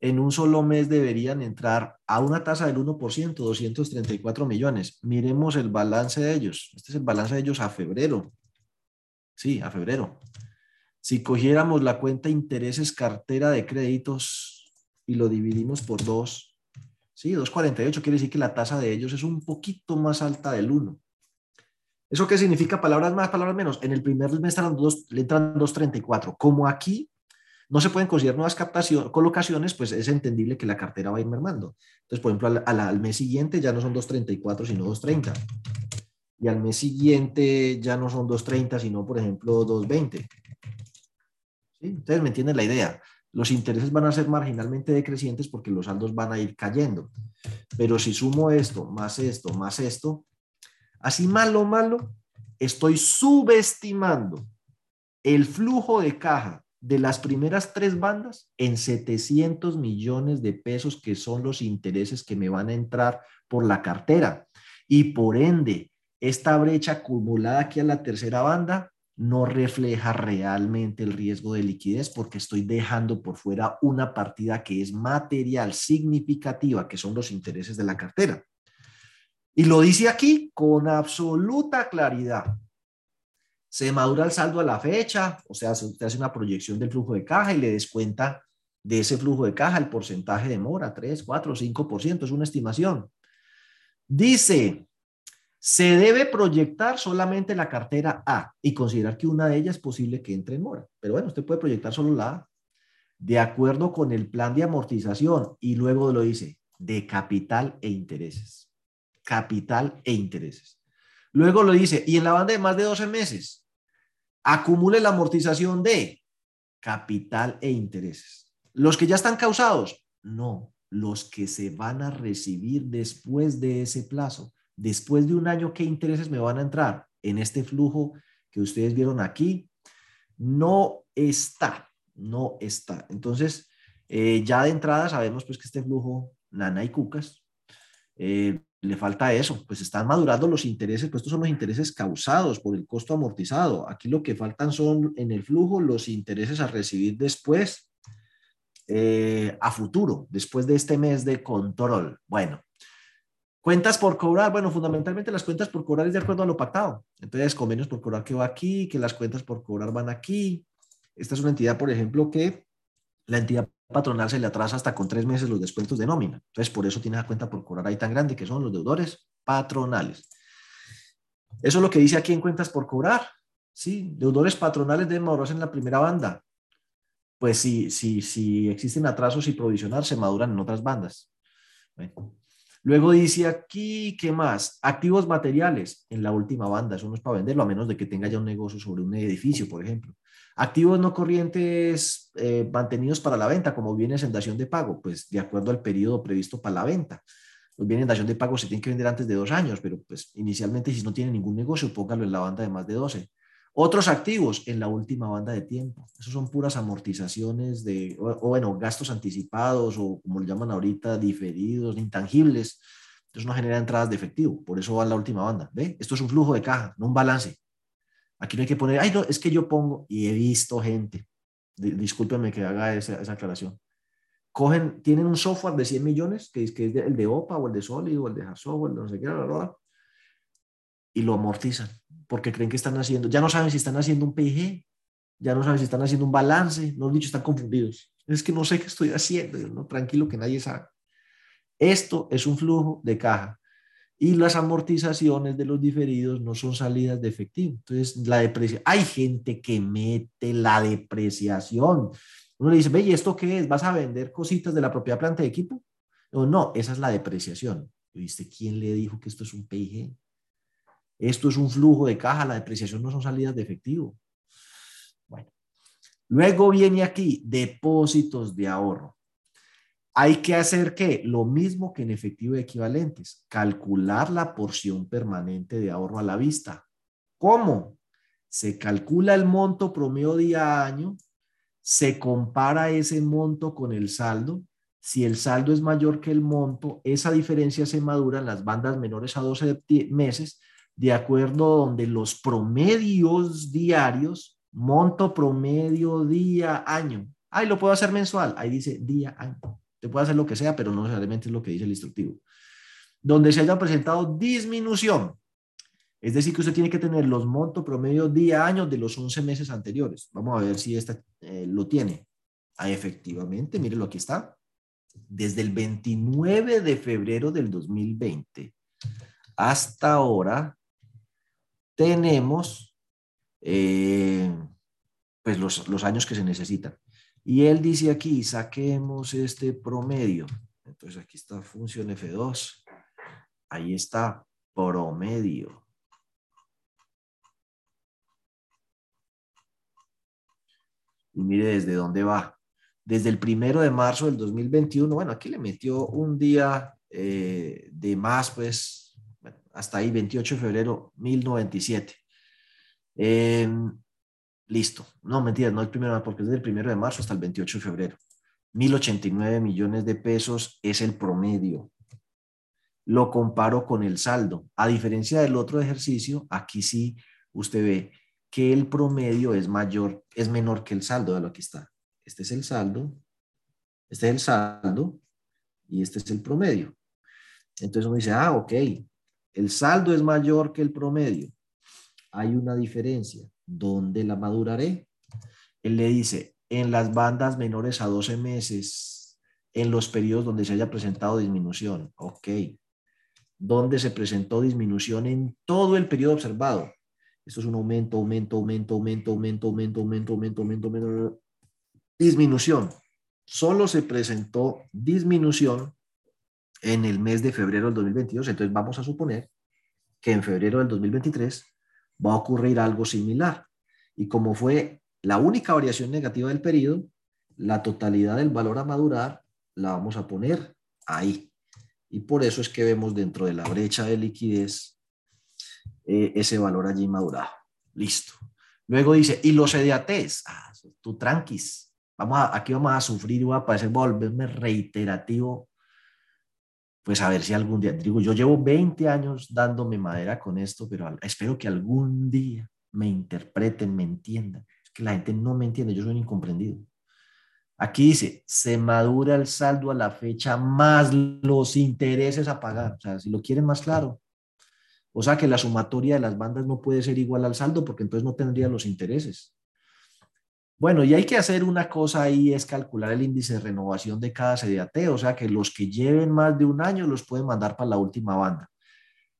en un solo mes deberían entrar a una tasa del 1%, 234 millones. Miremos el balance de ellos. Este es el balance de ellos a febrero. Sí, a febrero. Si cogiéramos la cuenta intereses cartera de créditos y lo dividimos por dos, sí, 248, quiere decir que la tasa de ellos es un poquito más alta del 1. ¿Eso qué significa? Palabras más, palabras menos. En el primer mes le entran 234. Como aquí no se pueden considerar nuevas colocaciones, pues es entendible que la cartera va a ir mermando. Entonces, por ejemplo, al, mes siguiente ya no son 2.34, sino 2.30. Y al mes siguiente ya no son 2.30, sino, por ejemplo, 2.20. ¿Sí? Ustedes me entienden la idea. Los intereses van a ser marginalmente decrecientes porque los saldos van a ir cayendo. Pero si sumo esto, más esto, más esto, así malo, malo, estoy subestimando el flujo de caja de las primeras tres bandas en 700 millones de pesos, que son los intereses que me van a entrar por la cartera. Y por ende, esta brecha acumulada aquí a la tercera banda no refleja realmente el riesgo de liquidez porque estoy dejando por fuera una partida que es material, significativa, que son los intereses de la cartera. Y lo dice aquí con absoluta claridad se madura el saldo a la fecha, o sea, usted hace una proyección del flujo de caja y le descuenta de ese flujo de caja el porcentaje de mora, 3, 4, 5%, es una estimación. Dice, se debe proyectar solamente la cartera A y considerar que una de ellas es posible que entre en mora. Pero bueno, usted puede proyectar solo la A de acuerdo con el plan de amortización y luego lo dice, de capital e intereses. Capital e intereses. Luego lo dice, y en la banda de más de 12 meses, acumule la amortización de capital e intereses. Los que ya están causados, no, los que se van a recibir después de ese plazo. Después de un año, ¿qué intereses me van a entrar? En este flujo que ustedes vieron aquí, no está, no está. Entonces, eh, ya de entrada sabemos pues que este flujo, nana y cucas, eh, le falta eso, pues están madurando los intereses, pues estos son los intereses causados por el costo amortizado. Aquí lo que faltan son en el flujo los intereses a recibir después, eh, a futuro, después de este mes de control. Bueno, Cuentas por cobrar, bueno, fundamentalmente las cuentas por cobrar es de acuerdo a lo pactado. Entonces, convenios por cobrar que va aquí, que las cuentas por cobrar van aquí. Esta es una entidad, por ejemplo, que la entidad patronal se le atrasa hasta con tres meses los descuentos de nómina. Entonces, por eso tiene la cuenta por cobrar ahí tan grande, que son los deudores patronales. Eso es lo que dice aquí en cuentas por cobrar. Sí, deudores patronales deben madurarse en la primera banda. Pues si, si, si existen atrasos y provisionar, se maduran en otras bandas. Luego dice aquí, ¿qué más? Activos materiales en la última banda. Eso no es para venderlo, a menos de que tenga ya un negocio sobre un edificio, por ejemplo. Activos no corrientes eh, mantenidos para la venta, como bienes en dación de pago, pues de acuerdo al periodo previsto para la venta. Los bienes en dación de pago se tienen que vender antes de dos años, pero pues inicialmente si no tiene ningún negocio, póngalo en la banda de más de 12. Otros activos en la última banda de tiempo. Esos son puras amortizaciones de, o, bueno, gastos anticipados o como lo llaman ahorita, diferidos, intangibles. Entonces no genera entradas de efectivo. Por eso va en la última banda. ¿Ve? Esto es un flujo de caja, no un balance. Aquí no hay que poner, ay, no, es que yo pongo, y he visto gente, discúlpenme que haga esa, aclaración. Cogen, tienen un software de 100 millones, que es, que es el de OPA o el de Solid o el de Hasso o el de no sé qué, la verdad, y lo amortizan porque creen que están haciendo, ya no saben si están haciendo un PIG, ya no saben si están haciendo un balance, no dicho, están confundidos. Es que no sé qué estoy haciendo, no, tranquilo que nadie sabe. Esto es un flujo de caja y las amortizaciones de los diferidos no son salidas de efectivo. Entonces, la depreciación, hay gente que mete la depreciación. Uno le dice, ve, ¿y esto qué es? ¿Vas a vender cositas de la propia planta de equipo? No, no, esa es la depreciación. ¿Viste quién le dijo que esto es un PIG? Esto es un flujo de caja, la depreciación no son salidas de efectivo. Bueno, luego viene aquí depósitos de ahorro. Hay que hacer qué? Lo mismo que en efectivo equivalentes, calcular la porción permanente de ahorro a la vista. ¿Cómo? Se calcula el monto promedio día a año, se compara ese monto con el saldo. Si el saldo es mayor que el monto, esa diferencia se madura en las bandas menores a 12 meses de acuerdo donde los promedios diarios, monto promedio día, año. Ahí lo puedo hacer mensual. Ahí dice día, año. Puede hacer lo que sea, pero no necesariamente es lo que dice el instructivo. Donde se haya presentado disminución. Es decir, que usted tiene que tener los montos promedio día, año de los 11 meses anteriores. Vamos a ver si esta eh, lo tiene. Ah, efectivamente, mírelo, aquí está. Desde el 29 de febrero del 2020 hasta ahora, tenemos eh, pues los, los años que se necesitan. Y él dice aquí, saquemos este promedio. Entonces aquí está función F2. Ahí está promedio. Y mire desde dónde va. Desde el primero de marzo del 2021, bueno, aquí le metió un día eh, de más, pues hasta ahí, 28 de febrero 1097. Em, listo. No, mentira, no el primero, porque es del primero de marzo hasta el 28 de febrero. 1089 millones de pesos es el promedio. Lo comparo con el saldo. A diferencia del otro ejercicio, aquí sí usted ve que el promedio es mayor, es menor que el saldo. de lo que está. Este es el saldo, este es el saldo y este es el promedio. Entonces uno dice, ah, ok, el saldo es mayor que el promedio. Hay una diferencia. ¿Dónde la maduraré? Él le dice, en las bandas menores a 12 meses, en los periodos donde se haya presentado disminución. Ok. ¿Dónde se presentó disminución en todo el periodo observado? Esto es un aumento, aumento, aumento, aumento, aumento, aumento, aumento, aumento, aumento, aumento. Disminución. Solo se presentó disminución en el mes de febrero del 2022. Entonces vamos a suponer que en febrero del 2023 va a ocurrir algo similar. Y como fue la única variación negativa del periodo, la totalidad del valor a madurar la vamos a poner ahí. Y por eso es que vemos dentro de la brecha de liquidez eh, ese valor allí madurado. Listo. Luego dice, y los EDATs, ah, tú tranquis, vamos a, aquí vamos a sufrir voy a parecer volverme reiterativo pues a ver si algún día, digo, yo llevo 20 años dándome madera con esto, pero espero que algún día me interpreten, me entiendan. Es que la gente no me entiende, yo soy un incomprendido. Aquí dice, se madura el saldo a la fecha más los intereses a pagar. O sea, si lo quieren más claro. O sea que la sumatoria de las bandas no puede ser igual al saldo porque entonces no tendría los intereses. Bueno, y hay que hacer una cosa ahí, es calcular el índice de renovación de cada CDAT, o sea que los que lleven más de un año los pueden mandar para la última banda.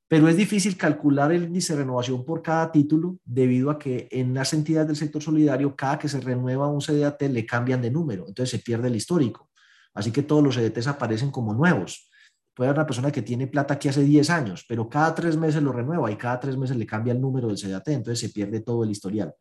Pero es difícil calcular el índice de renovación por cada título debido a que en las entidades del sector solidario, cada que se renueva un CDAT le cambian de número, entonces se pierde el histórico. Así que todos los CDTs aparecen como nuevos. Puede haber una persona que tiene plata que hace 10 años, pero cada tres meses lo renueva y cada tres meses le cambia el número del CDAT, entonces se pierde todo el historial.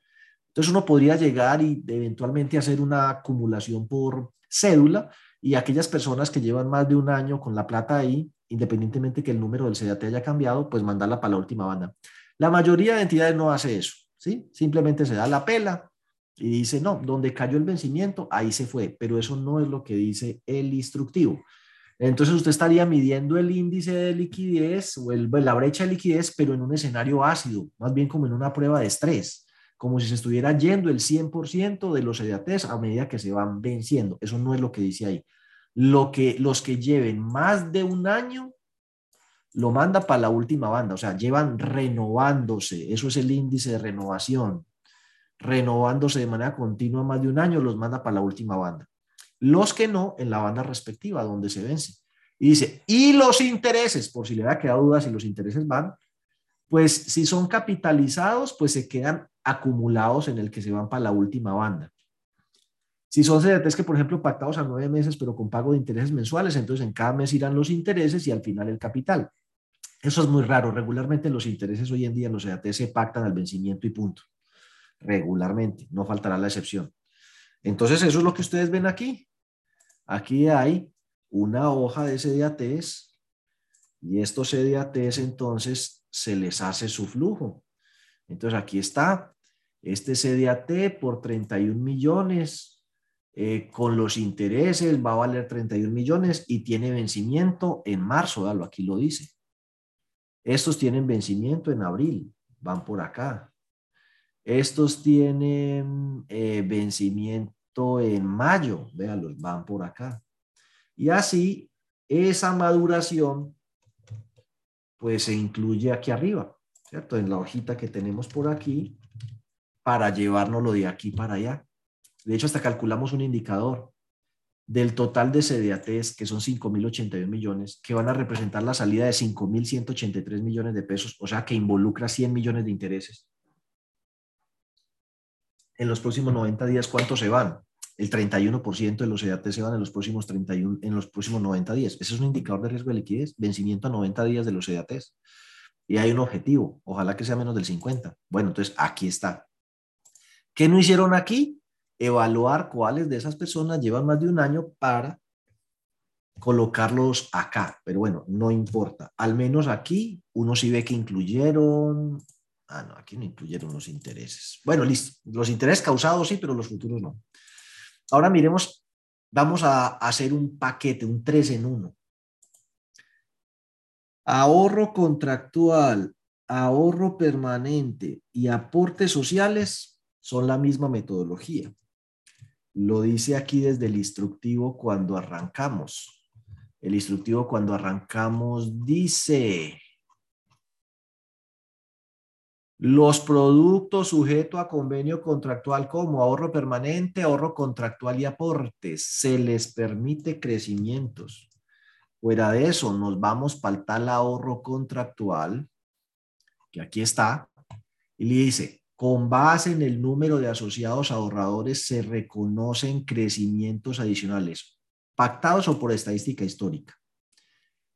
Entonces uno podría llegar y eventualmente hacer una acumulación por cédula y aquellas personas que llevan más de un año con la plata ahí independientemente que el número del CDAT haya cambiado, pues mandarla para la última banda. La mayoría de entidades no hace eso, ¿sí? Simplemente se da la pela y dice, no, donde cayó el vencimiento, ahí se fue, pero eso no es lo que dice el instructivo. Entonces usted estaría midiendo el índice de liquidez o la brecha de liquidez, pero en un escenario ácido, más bien como en una prueba de estrés, como si se estuviera yendo el 100% de los CDATs a medida que se van venciendo. Eso no es lo que dice ahí lo que, los que lleven más de un año lo manda para la última banda, o sea, llevan renovándose, eso es el índice de renovación, renovándose de manera continua más de un año, los manda para la última banda. Los que no, en la banda respectiva, donde se vence. Y dice, y los intereses, por si le ha quedado duda si los intereses van, pues si son capitalizados, pues se quedan acumulados en el que se van para la última banda. Si son CDTs que, por ejemplo, pactados a nueve meses, pero con pago de intereses mensuales, entonces en cada mes irán los intereses y al final el capital. Eso es muy raro. Regularmente los intereses hoy en día en los CDTs se pactan al vencimiento y punto. Regularmente, no faltará la excepción. Entonces, eso es lo que ustedes ven aquí. Aquí hay una hoja de CDATs y estos CDATs entonces se les hace su flujo. Entonces, aquí está este CDAT por 31 millones eh, con los intereses va a valer 31 millones y tiene vencimiento en marzo, dalo, aquí lo dice. Estos tienen vencimiento en abril, van por acá. Estos tienen eh, vencimiento en mayo, véanlos, van por acá. Y así, esa maduración, pues se incluye aquí arriba, ¿cierto? En la hojita que tenemos por aquí, para llevárnoslo de aquí para allá. De hecho, hasta calculamos un indicador del total de CDATs, que son 5.081 millones, que van a representar la salida de 5.183 millones de pesos, o sea, que involucra 100 millones de intereses. En los próximos 90 días, ¿cuántos se van? El 31% de los CDATs se van en los próximos 31, en los próximos 90 días. Ese es un indicador de riesgo de liquidez, vencimiento a 90 días de los CDATs. Y hay un objetivo, ojalá que sea menos del 50. Bueno, entonces aquí está. ¿Qué no hicieron aquí? evaluar cuáles de esas personas llevan más de un año para colocarlos acá. Pero bueno, no importa. Al menos aquí uno sí ve que incluyeron. Ah, no, aquí no incluyeron los intereses. Bueno, listo. Los intereses causados sí, pero los futuros no. Ahora miremos, vamos a hacer un paquete, un 3 en 1. Ahorro contractual, ahorro permanente y aportes sociales son la misma metodología. Lo dice aquí desde el instructivo cuando arrancamos. El instructivo cuando arrancamos dice, los productos sujetos a convenio contractual como ahorro permanente, ahorro contractual y aportes, se les permite crecimientos. Fuera de eso, nos vamos para el ahorro contractual, que aquí está, y le dice, con base en el número de asociados ahorradores se reconocen crecimientos adicionales, pactados o por estadística histórica.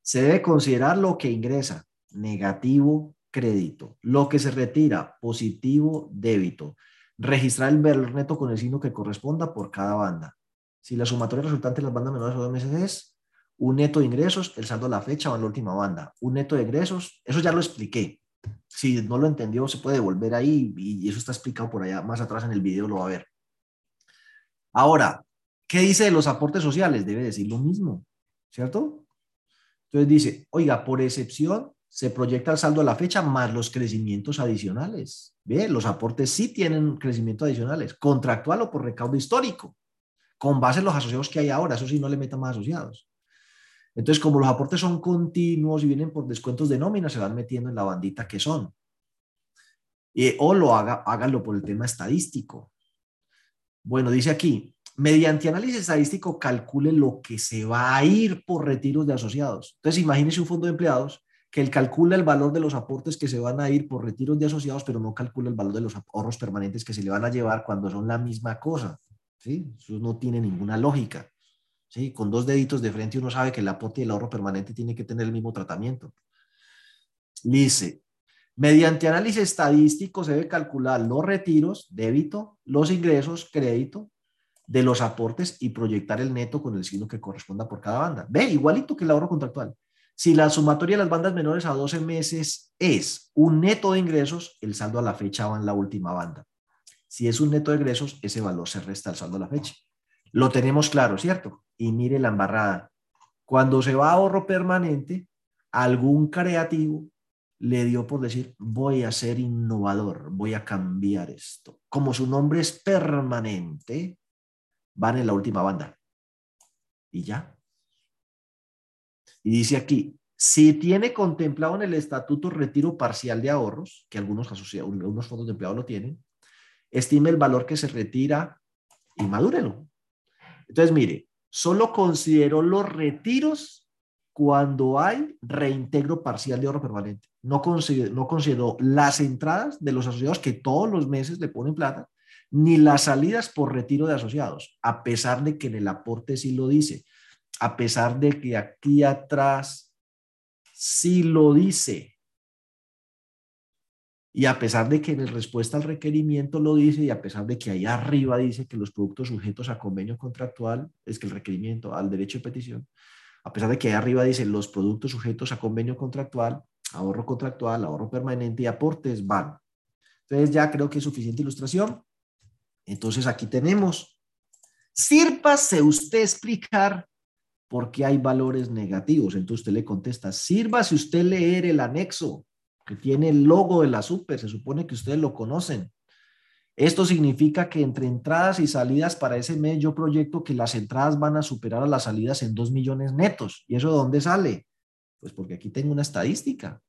Se debe considerar lo que ingresa, negativo, crédito. Lo que se retira, positivo, débito. Registrar el valor neto con el signo que corresponda por cada banda. Si la sumatoria resultante de las bandas menores o dos meses es un neto de ingresos, el saldo a la fecha o la última banda. Un neto de egresos, eso ya lo expliqué. Si no lo entendió, se puede volver ahí y eso está explicado por allá más atrás en el video, lo va a ver. Ahora, ¿qué dice de los aportes sociales? Debe decir lo mismo, ¿cierto? Entonces dice, oiga, por excepción, se proyecta el saldo a la fecha más los crecimientos adicionales. Bien, los aportes sí tienen crecimientos adicionales, contractual o por recaudo histórico. con base en los asociados que hay ahora, eso sí, no le metan más asociados. Entonces, como los aportes son continuos y vienen por descuentos de nómina, se van metiendo en la bandita que son. o lo haga, háganlo por el tema estadístico. Bueno, dice aquí, mediante análisis estadístico calcule lo que se va a ir por retiros de asociados. Entonces, imagínese un fondo de empleados que él calcula el valor de los aportes que se van a ir por retiros de asociados, pero no calcula el valor de los ahorros permanentes que se le van a llevar cuando son la misma cosa. ¿sí? Eso no tiene ninguna lógica. ¿Sí? Con dos deditos de frente uno sabe que el aporte y el ahorro permanente tienen que tener el mismo tratamiento. Dice, mediante análisis estadístico se debe calcular los retiros, débito, los ingresos, crédito, de los aportes y proyectar el neto con el signo que corresponda por cada banda. Ve, igualito que el ahorro contractual. Si la sumatoria de las bandas menores a 12 meses es un neto de ingresos, el saldo a la fecha va en la última banda. Si es un neto de ingresos, ese valor se resta al saldo a la fecha. Lo tenemos claro, ¿cierto? Y mire la embarrada. Cuando se va a ahorro permanente, algún creativo le dio por decir, voy a ser innovador, voy a cambiar esto. Como su nombre es permanente, van en la última banda. Y ya. Y dice aquí, si tiene contemplado en el estatuto retiro parcial de ahorros, que algunos, algunos fondos de empleado lo tienen, estime el valor que se retira y madúrelo. Entonces, mire, solo considero los retiros cuando hay reintegro parcial de ahorro permanente. No considero, no considero las entradas de los asociados que todos los meses le ponen plata ni las salidas por retiro de asociados, a pesar de que en el aporte sí lo dice, a pesar de que aquí atrás sí lo dice. Y a pesar de que en la respuesta al requerimiento lo dice, y a pesar de que ahí arriba dice que los productos sujetos a convenio contractual, es que el requerimiento al derecho de petición, a pesar de que ahí arriba dice los productos sujetos a convenio contractual, ahorro contractual, ahorro permanente y aportes van. Entonces ya creo que es suficiente ilustración. Entonces aquí tenemos, sírvase usted explicar por qué hay valores negativos. Entonces usted le contesta, sírvase usted leer el anexo que tiene el logo de la super, se supone que ustedes lo conocen. Esto significa que entre entradas y salidas para ese mes yo proyecto que las entradas van a superar a las salidas en 2 millones netos. ¿Y eso de dónde sale? Pues porque aquí tengo una estadística.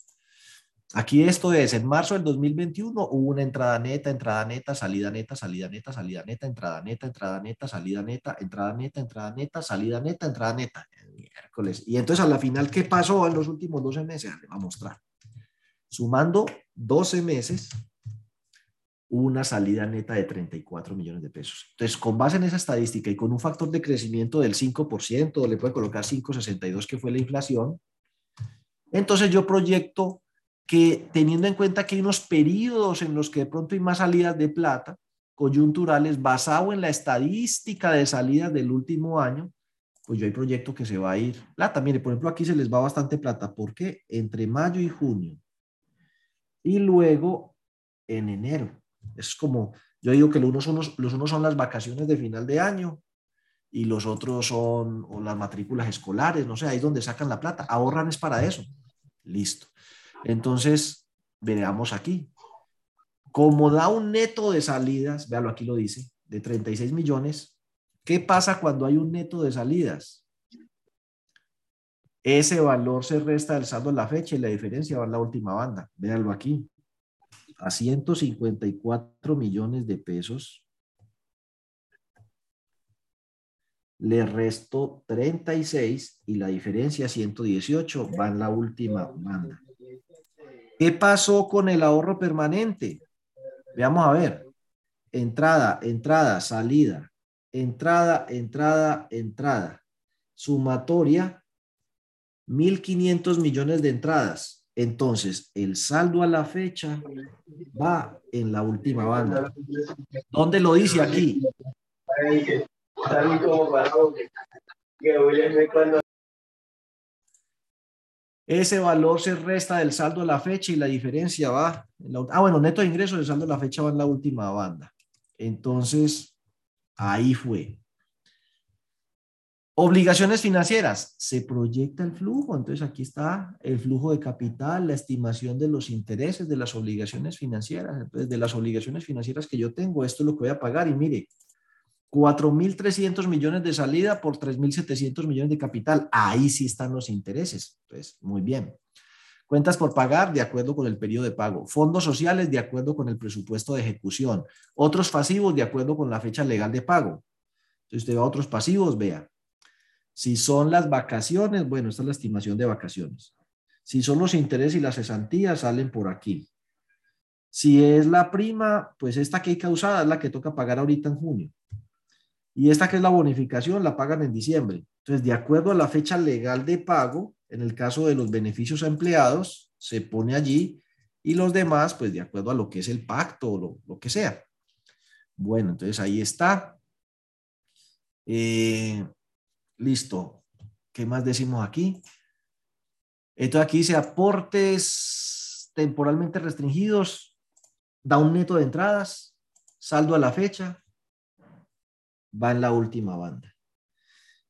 Aquí esto es, en marzo del 2021 hubo una entrada neta, entrada neta, salida neta, salida neta, salida neta, entrada neta, entrada neta, salida neta, entrada neta, entrada neta, salida neta, entrada neta. miércoles. Y entonces a la final, ¿qué pasó en los últimos 12 meses? Le voy a mostrar. Sumando 12 meses, una salida neta de 34 millones de pesos. Entonces, con base en esa estadística y con un factor de crecimiento del 5%, le puede colocar 5,62 que fue la inflación, entonces yo proyecto que teniendo en cuenta que hay unos periodos en los que de pronto hay más salidas de plata coyunturales basado en la estadística de salidas del último año, pues yo hay proyecto que se va a ir plata. Mire, por ejemplo, aquí se les va bastante plata. porque Entre mayo y junio. Y luego en enero. Es como, yo digo que los unos son, los, unos son las vacaciones de final de año y los otros son las matrículas escolares, no sé, ahí es donde sacan la plata. Ahorran es para eso. Listo. Entonces, veamos aquí. Como da un neto de salidas, véalo aquí lo dice, de 36 millones, ¿qué pasa cuando hay un neto de salidas? Ese valor se resta en la fecha y la diferencia va en la última banda. Véanlo aquí. A 154 millones de pesos le resto 36 y la diferencia 118 va en la última banda. ¿Qué pasó con el ahorro permanente? Veamos a ver. Entrada, entrada, salida. Entrada, entrada, entrada. Sumatoria, 1.500 millones de entradas. Entonces, el saldo a la fecha va en la última banda. ¿Dónde lo dice aquí? Ese valor se resta del saldo de la fecha y la diferencia va. ah, bueno, neto de ingresos, el saldo de la fecha va en la última banda. Entonces, ahí fue. Obligaciones financieras, se proyecta el flujo, entonces aquí está el flujo de capital, la estimación de los intereses de las obligaciones financieras, entonces de las obligaciones financieras que yo tengo, esto es lo que voy a pagar y mire, 4.300 millones de salida por 3.700 millones de capital. Ahí sí están los intereses. Entonces, muy bien. Cuentas por pagar de acuerdo con el periodo de pago. Fondos sociales de acuerdo con el presupuesto de ejecución. Otros pasivos de acuerdo con la fecha legal de pago. Entonces, usted va a otros pasivos, vea. Si son las vacaciones, bueno, esta es la estimación de vacaciones. Si son los intereses y las cesantías, salen por aquí. Si es la prima, pues esta que hay causada es la que toca pagar ahorita en junio. Y esta que es la bonificación la pagan en diciembre. Entonces, de acuerdo a la fecha legal de pago, en el caso de los beneficios a empleados, se pone allí y los demás, pues de acuerdo a lo que es el pacto o lo, lo que sea. Bueno, entonces ahí está. Eh, listo. ¿Qué más decimos aquí? Entonces aquí dice aportes temporalmente restringidos, da un neto de entradas, saldo a la fecha, va en la última banda.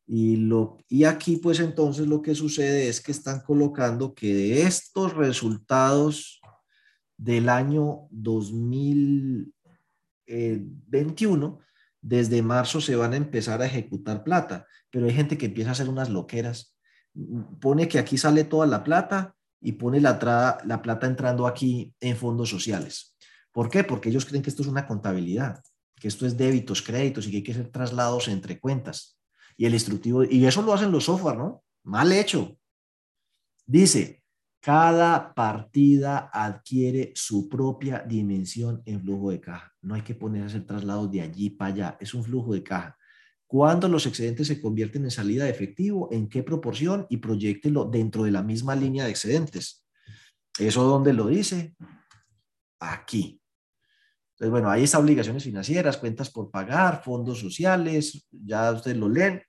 Y, lo, y aquí pues entonces lo que sucede es que están colocando que de estos resultados del año 2021, desde marzo se van a empezar a ejecutar plata, pero hay gente que empieza a hacer unas loqueras. Pone que aquí sale toda la plata y pone la, la plata entrando aquí en fondos sociales. ¿Por qué? Porque ellos creen que esto es una contabilidad que esto es débitos, créditos y que hay que hacer traslados entre cuentas. Y el instructivo, y eso lo hacen los software, ¿no? Mal hecho. Dice, cada partida adquiere su propia dimensión en flujo de caja. No hay que poner a hacer traslados de allí para allá. Es un flujo de caja. ¿Cuándo los excedentes se convierten en salida de efectivo? ¿En qué proporción? Y proyectelo dentro de la misma línea de excedentes. ¿Eso dónde lo dice? Aquí. Entonces, bueno, ahí está obligaciones financieras, cuentas por pagar, fondos sociales, ya ustedes lo leen.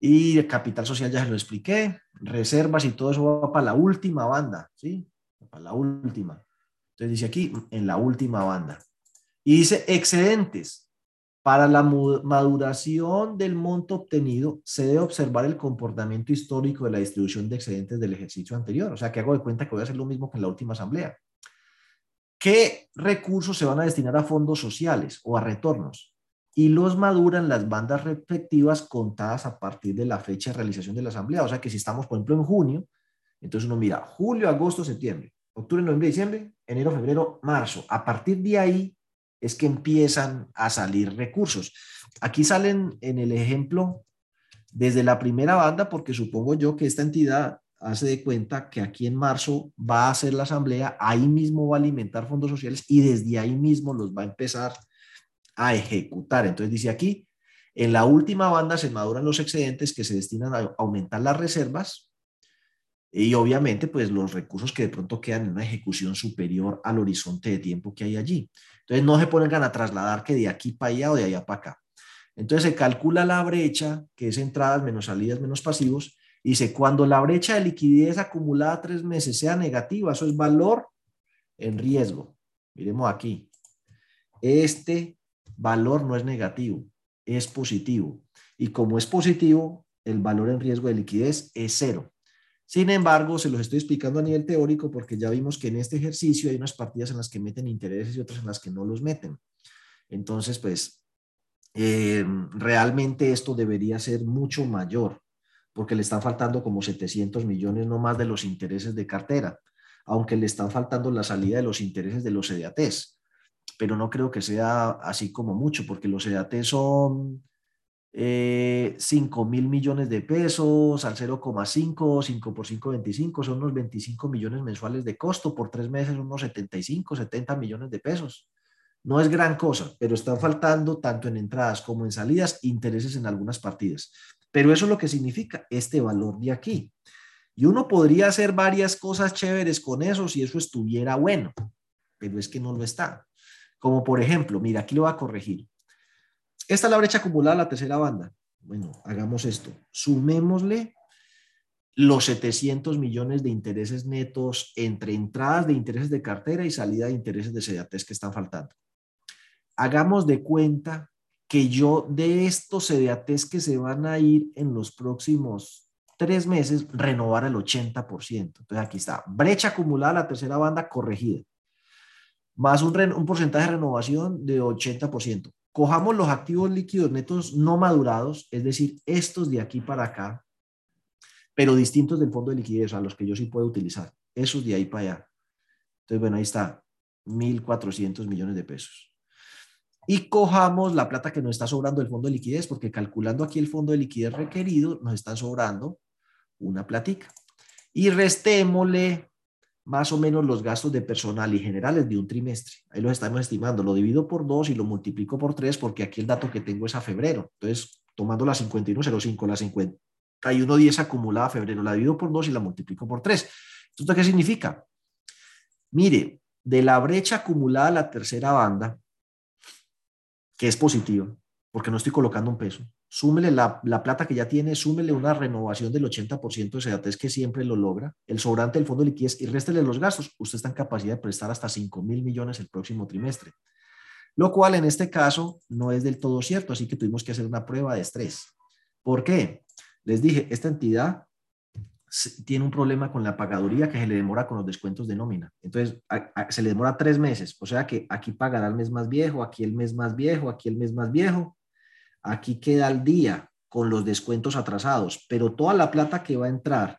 Y capital social ya se lo expliqué, reservas y todo eso va para la última banda, ¿sí? Para la última. Entonces dice aquí, en la última banda. Y dice excedentes. Para la maduración del monto obtenido, se debe observar el comportamiento histórico de la distribución de excedentes del ejercicio anterior. O sea, que hago de cuenta que voy a hacer lo mismo que en la última asamblea. ¿Qué recursos se van a destinar a fondos sociales o a retornos? Y los maduran las bandas respectivas contadas a partir de la fecha de realización de la asamblea. O sea que si estamos, por ejemplo, en junio, entonces uno mira julio, agosto, septiembre, octubre, noviembre, diciembre, enero, febrero, marzo. A partir de ahí es que empiezan a salir recursos. Aquí salen en el ejemplo desde la primera banda, porque supongo yo que esta entidad hace de cuenta que aquí en marzo va a hacer la asamblea, ahí mismo va a alimentar fondos sociales y desde ahí mismo los va a empezar a ejecutar. Entonces dice aquí, en la última banda se maduran los excedentes que se destinan a aumentar las reservas y obviamente pues los recursos que de pronto quedan en una ejecución superior al horizonte de tiempo que hay allí. Entonces no se ponen a trasladar que de aquí para allá o de allá para acá. Entonces se calcula la brecha, que es entradas menos salidas menos pasivos, Dice, cuando la brecha de liquidez acumulada tres meses sea negativa, eso es valor en riesgo. Miremos aquí. Este valor no es negativo, es positivo. Y como es positivo, el valor en riesgo de liquidez es cero. Sin embargo, se los estoy explicando a nivel teórico porque ya vimos que en este ejercicio hay unas partidas en las que meten intereses y otras en las que no los meten. Entonces, pues, eh, realmente esto debería ser mucho mayor porque le están faltando como 700 millones no más de los intereses de cartera, aunque le están faltando la salida de los intereses de los EDATs, pero no creo que sea así como mucho, porque los EDATs son eh, 5 mil millones de pesos al 0,5, 5 por 5, 25, son unos 25 millones mensuales de costo, por tres meses unos 75, 70 millones de pesos. No es gran cosa, pero están faltando tanto en entradas como en salidas intereses en algunas partidas. Pero eso es lo que significa este valor de aquí. Y uno podría hacer varias cosas chéveres con eso si eso estuviera bueno, pero es que no lo está. Como por ejemplo, mira, aquí lo voy a corregir. Esta es la brecha acumulada la tercera banda. Bueno, hagamos esto. Sumémosle los 700 millones de intereses netos entre entradas de intereses de cartera y salida de intereses de CDATs que están faltando. Hagamos de cuenta que yo de estos CDATs que se van a ir en los próximos tres meses, renovar el 80%. Entonces aquí está, brecha acumulada, la tercera banda corregida, más un, un porcentaje de renovación de 80%. Cojamos los activos líquidos netos no madurados, es decir, estos de aquí para acá, pero distintos del fondo de liquidez, a los que yo sí puedo utilizar, esos de ahí para allá. Entonces, bueno, ahí está, 1.400 millones de pesos. Y cojamos la plata que nos está sobrando del fondo de liquidez, porque calculando aquí el fondo de liquidez requerido, nos está sobrando una platica. Y restémosle más o menos los gastos de personal y generales de un trimestre. Ahí los estamos estimando. Lo divido por dos y lo multiplico por tres porque aquí el dato que tengo es a febrero. Entonces, tomando la 5105, la 5110 acumulada a febrero, la divido por dos y la multiplico por tres. ¿Esto qué significa? Mire, de la brecha acumulada a la tercera banda, que es positiva, porque no estoy colocando un peso, súmele la, plata que ya tiene, súmele una renovación del 80% de SEDATES que siempre lo logra, el sobrante del fondo de liquidez y réstele los gastos, usted está en capacidad de prestar hasta 5 mil millones el próximo trimestre. Lo cual en este caso no es del todo cierto, así que tuvimos que hacer una prueba de estrés. ¿Por qué? Les dije, esta entidad tiene un problema con la pagaduría que se le demora con los descuentos de nómina. Entonces, se le demora tres meses, o sea que aquí pagará el mes más viejo, aquí el mes más viejo, aquí el mes más viejo, Aquí queda al día con los descuentos atrasados, pero toda la plata que va a entrar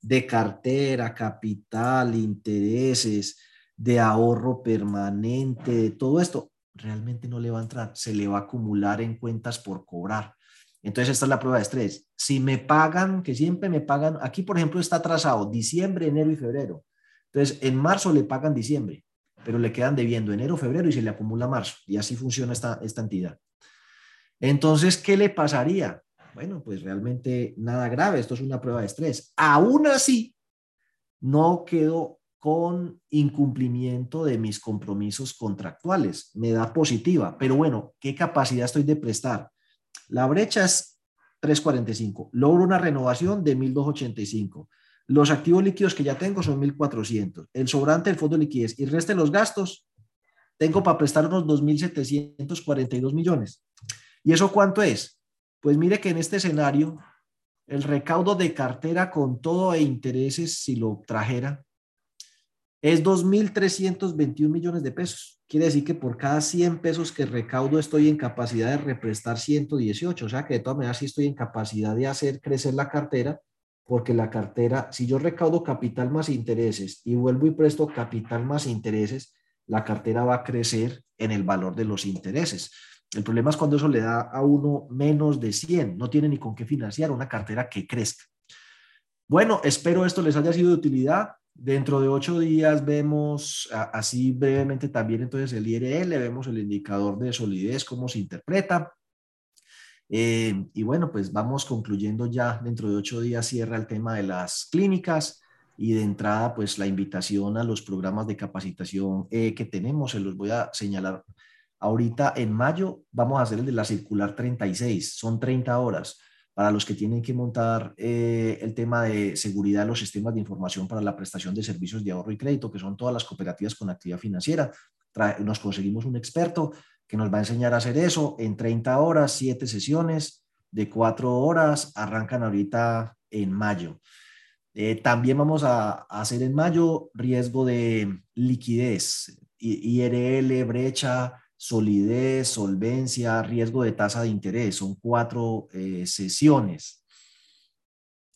de cartera, capital, intereses, de ahorro permanente, de todo esto, realmente no le va a entrar, se le va a acumular en cuentas por cobrar. Entonces, esta es la prueba de estrés. Si me pagan, que siempre me pagan, aquí por ejemplo está atrasado diciembre, enero y febrero. Entonces, en marzo le pagan diciembre, pero le quedan debiendo enero, febrero y se le acumula marzo. Y así funciona esta, esta entidad. Entonces, ¿qué le pasaría? Bueno, pues realmente nada grave, esto es una prueba de estrés. Aún así, no quedo con incumplimiento de mis compromisos contractuales, me da positiva, pero bueno, ¿qué capacidad estoy de prestar? La brecha es 345, logro una renovación de 1285. Los activos líquidos que ya tengo son 1400. El sobrante del fondo de liquidez y reste los gastos, tengo para prestar unos 2742 millones. ¿Y eso cuánto es? Pues mire que en este escenario, el recaudo de cartera con todo e intereses, si lo trajera, es 2.321 millones de pesos. Quiere decir que por cada 100 pesos que recaudo estoy en capacidad de represtar 118. O sea que de todas maneras sí estoy en capacidad de hacer crecer la cartera, porque la cartera, si yo recaudo capital más intereses y vuelvo y presto capital más intereses, la cartera va a crecer en el valor de los intereses. El problema es cuando eso le da a uno menos de 100, no tiene ni con qué financiar una cartera que crezca. Bueno, espero esto les haya sido de utilidad. Dentro de ocho días vemos así brevemente también entonces el IRL, vemos el indicador de solidez, cómo se interpreta. Eh, y bueno, pues vamos concluyendo ya dentro de ocho días cierra el tema de las clínicas y de entrada pues la invitación a los programas de capacitación eh, que tenemos, se los voy a señalar Ahorita en mayo vamos a hacer el de la circular 36, son 30 horas para los que tienen que montar eh, el tema de seguridad de los sistemas de información para la prestación de servicios de ahorro y crédito, que son todas las cooperativas con actividad financiera. nos conseguimos un experto que nos va a enseñar a hacer eso en 30 horas, 7 sesiones de 4 horas, arrancan ahorita en mayo. Eh, también vamos a, a, hacer en mayo riesgo de liquidez, IRL, brecha, solidez, solvencia, riesgo de tasa de interés. Son cuatro eh, sesiones.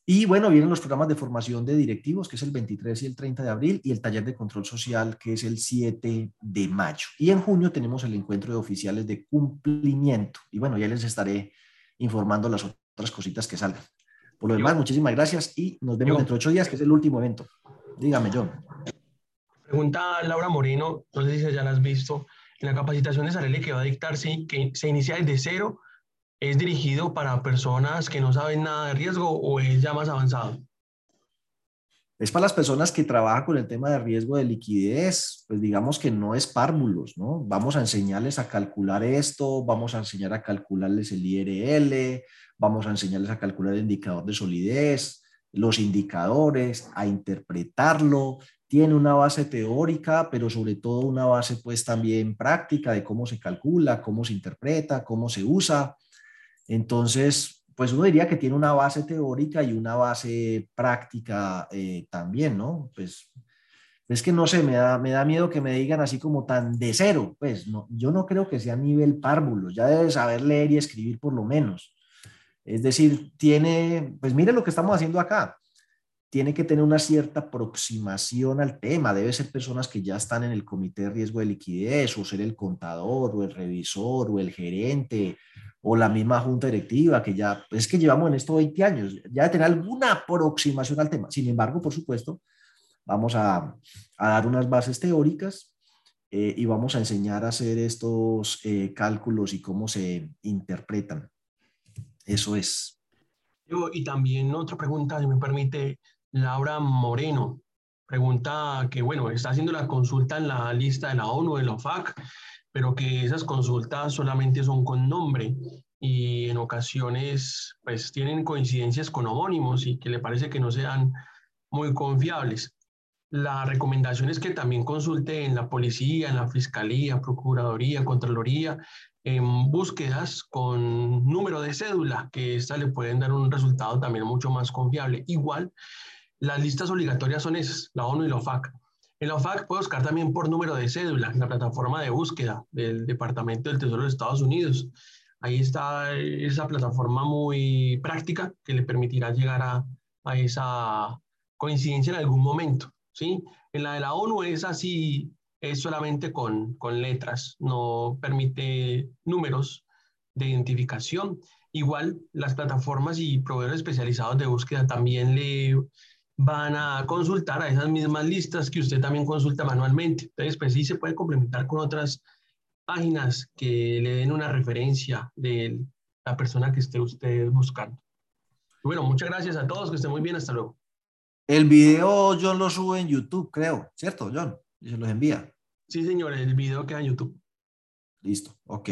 Y bueno, vienen los programas de formación de directivos, que es el 23 y el 30 de abril, y el taller de control social, que es el 7 de mayo. Y en junio tenemos el encuentro de oficiales de cumplimiento. Y bueno, ya les estaré informando las otras cositas que salgan. Por lo demás, muchísimas gracias y nos vemos dentro de ocho días, que es el último evento. Dígame, John. Pregunta Laura Moreno, no sé si ya la has visto la capacitación de Sarele que va a dictar, sí, que se inicia desde cero, ¿es dirigido para personas que no saben nada de riesgo o es ya más avanzado? Es para las personas que trabajan con el tema de riesgo de liquidez, pues digamos que no es pármulos, ¿no? Vamos a enseñarles a calcular esto, vamos a enseñar a calcularles el IRL, vamos a enseñarles a calcular el indicador de solidez, los indicadores, a interpretarlo, tiene una base teórica, pero sobre todo una base pues también práctica de cómo se calcula, cómo se interpreta, cómo se usa. Entonces, pues uno diría que tiene una base teórica y una base práctica eh, también, ¿no? Pues Es que no sé, me da, me da miedo que me digan así como tan de cero. Pues no, yo no creo que sea nivel párvulo, ya debe saber leer y escribir por lo menos. Es decir, tiene, pues mire lo que estamos haciendo acá tiene que tener una cierta aproximación al tema. Debe ser personas que ya están en el comité de riesgo de liquidez, o ser el contador, o el revisor, o el gerente, o la misma junta directiva, que ya, es que llevamos en esto 20 años, ya de tener alguna aproximación al tema. Sin embargo, por supuesto, vamos a, dar unas bases teóricas eh, y vamos a enseñar a hacer estos eh, cálculos y cómo se interpretan. Eso es. Y también otra pregunta, si me permite, Laura Moreno pregunta que, bueno, está haciendo la consulta en la lista de la ONU, de la OFAC, pero que esas consultas solamente son con nombre y en ocasiones pues tienen coincidencias con homónimos y que le parece que no sean muy confiables. La recomendación es que también consulte en la policía, en la fiscalía, procuraduría, contraloría, en búsquedas con número de cédula, que esta le pueden dar un resultado también mucho más confiable. Igual, las listas obligatorias son esas, la ONU y la OFAC. En la OFAC puede buscar también por número de cédula, en la plataforma de búsqueda del Departamento del Tesoro de Estados Unidos. Ahí está esa plataforma muy práctica que le permitirá llegar a, a esa coincidencia en algún momento. ¿sí? En la de la ONU es así, es solamente con, con letras, no permite números de identificación. Igual las plataformas y proveedores especializados de búsqueda también le van a consultar a esas mismas listas que usted también consulta manualmente. Entonces, pues sí se puede complementar con otras páginas que le den una referencia de la persona que esté usted buscando. Bueno, muchas gracias a todos, que estén muy bien, hasta luego. El video John lo sube en YouTube, creo, ¿cierto, John? Y se los envía. Sí, señor, el video queda en YouTube. Listo, ok.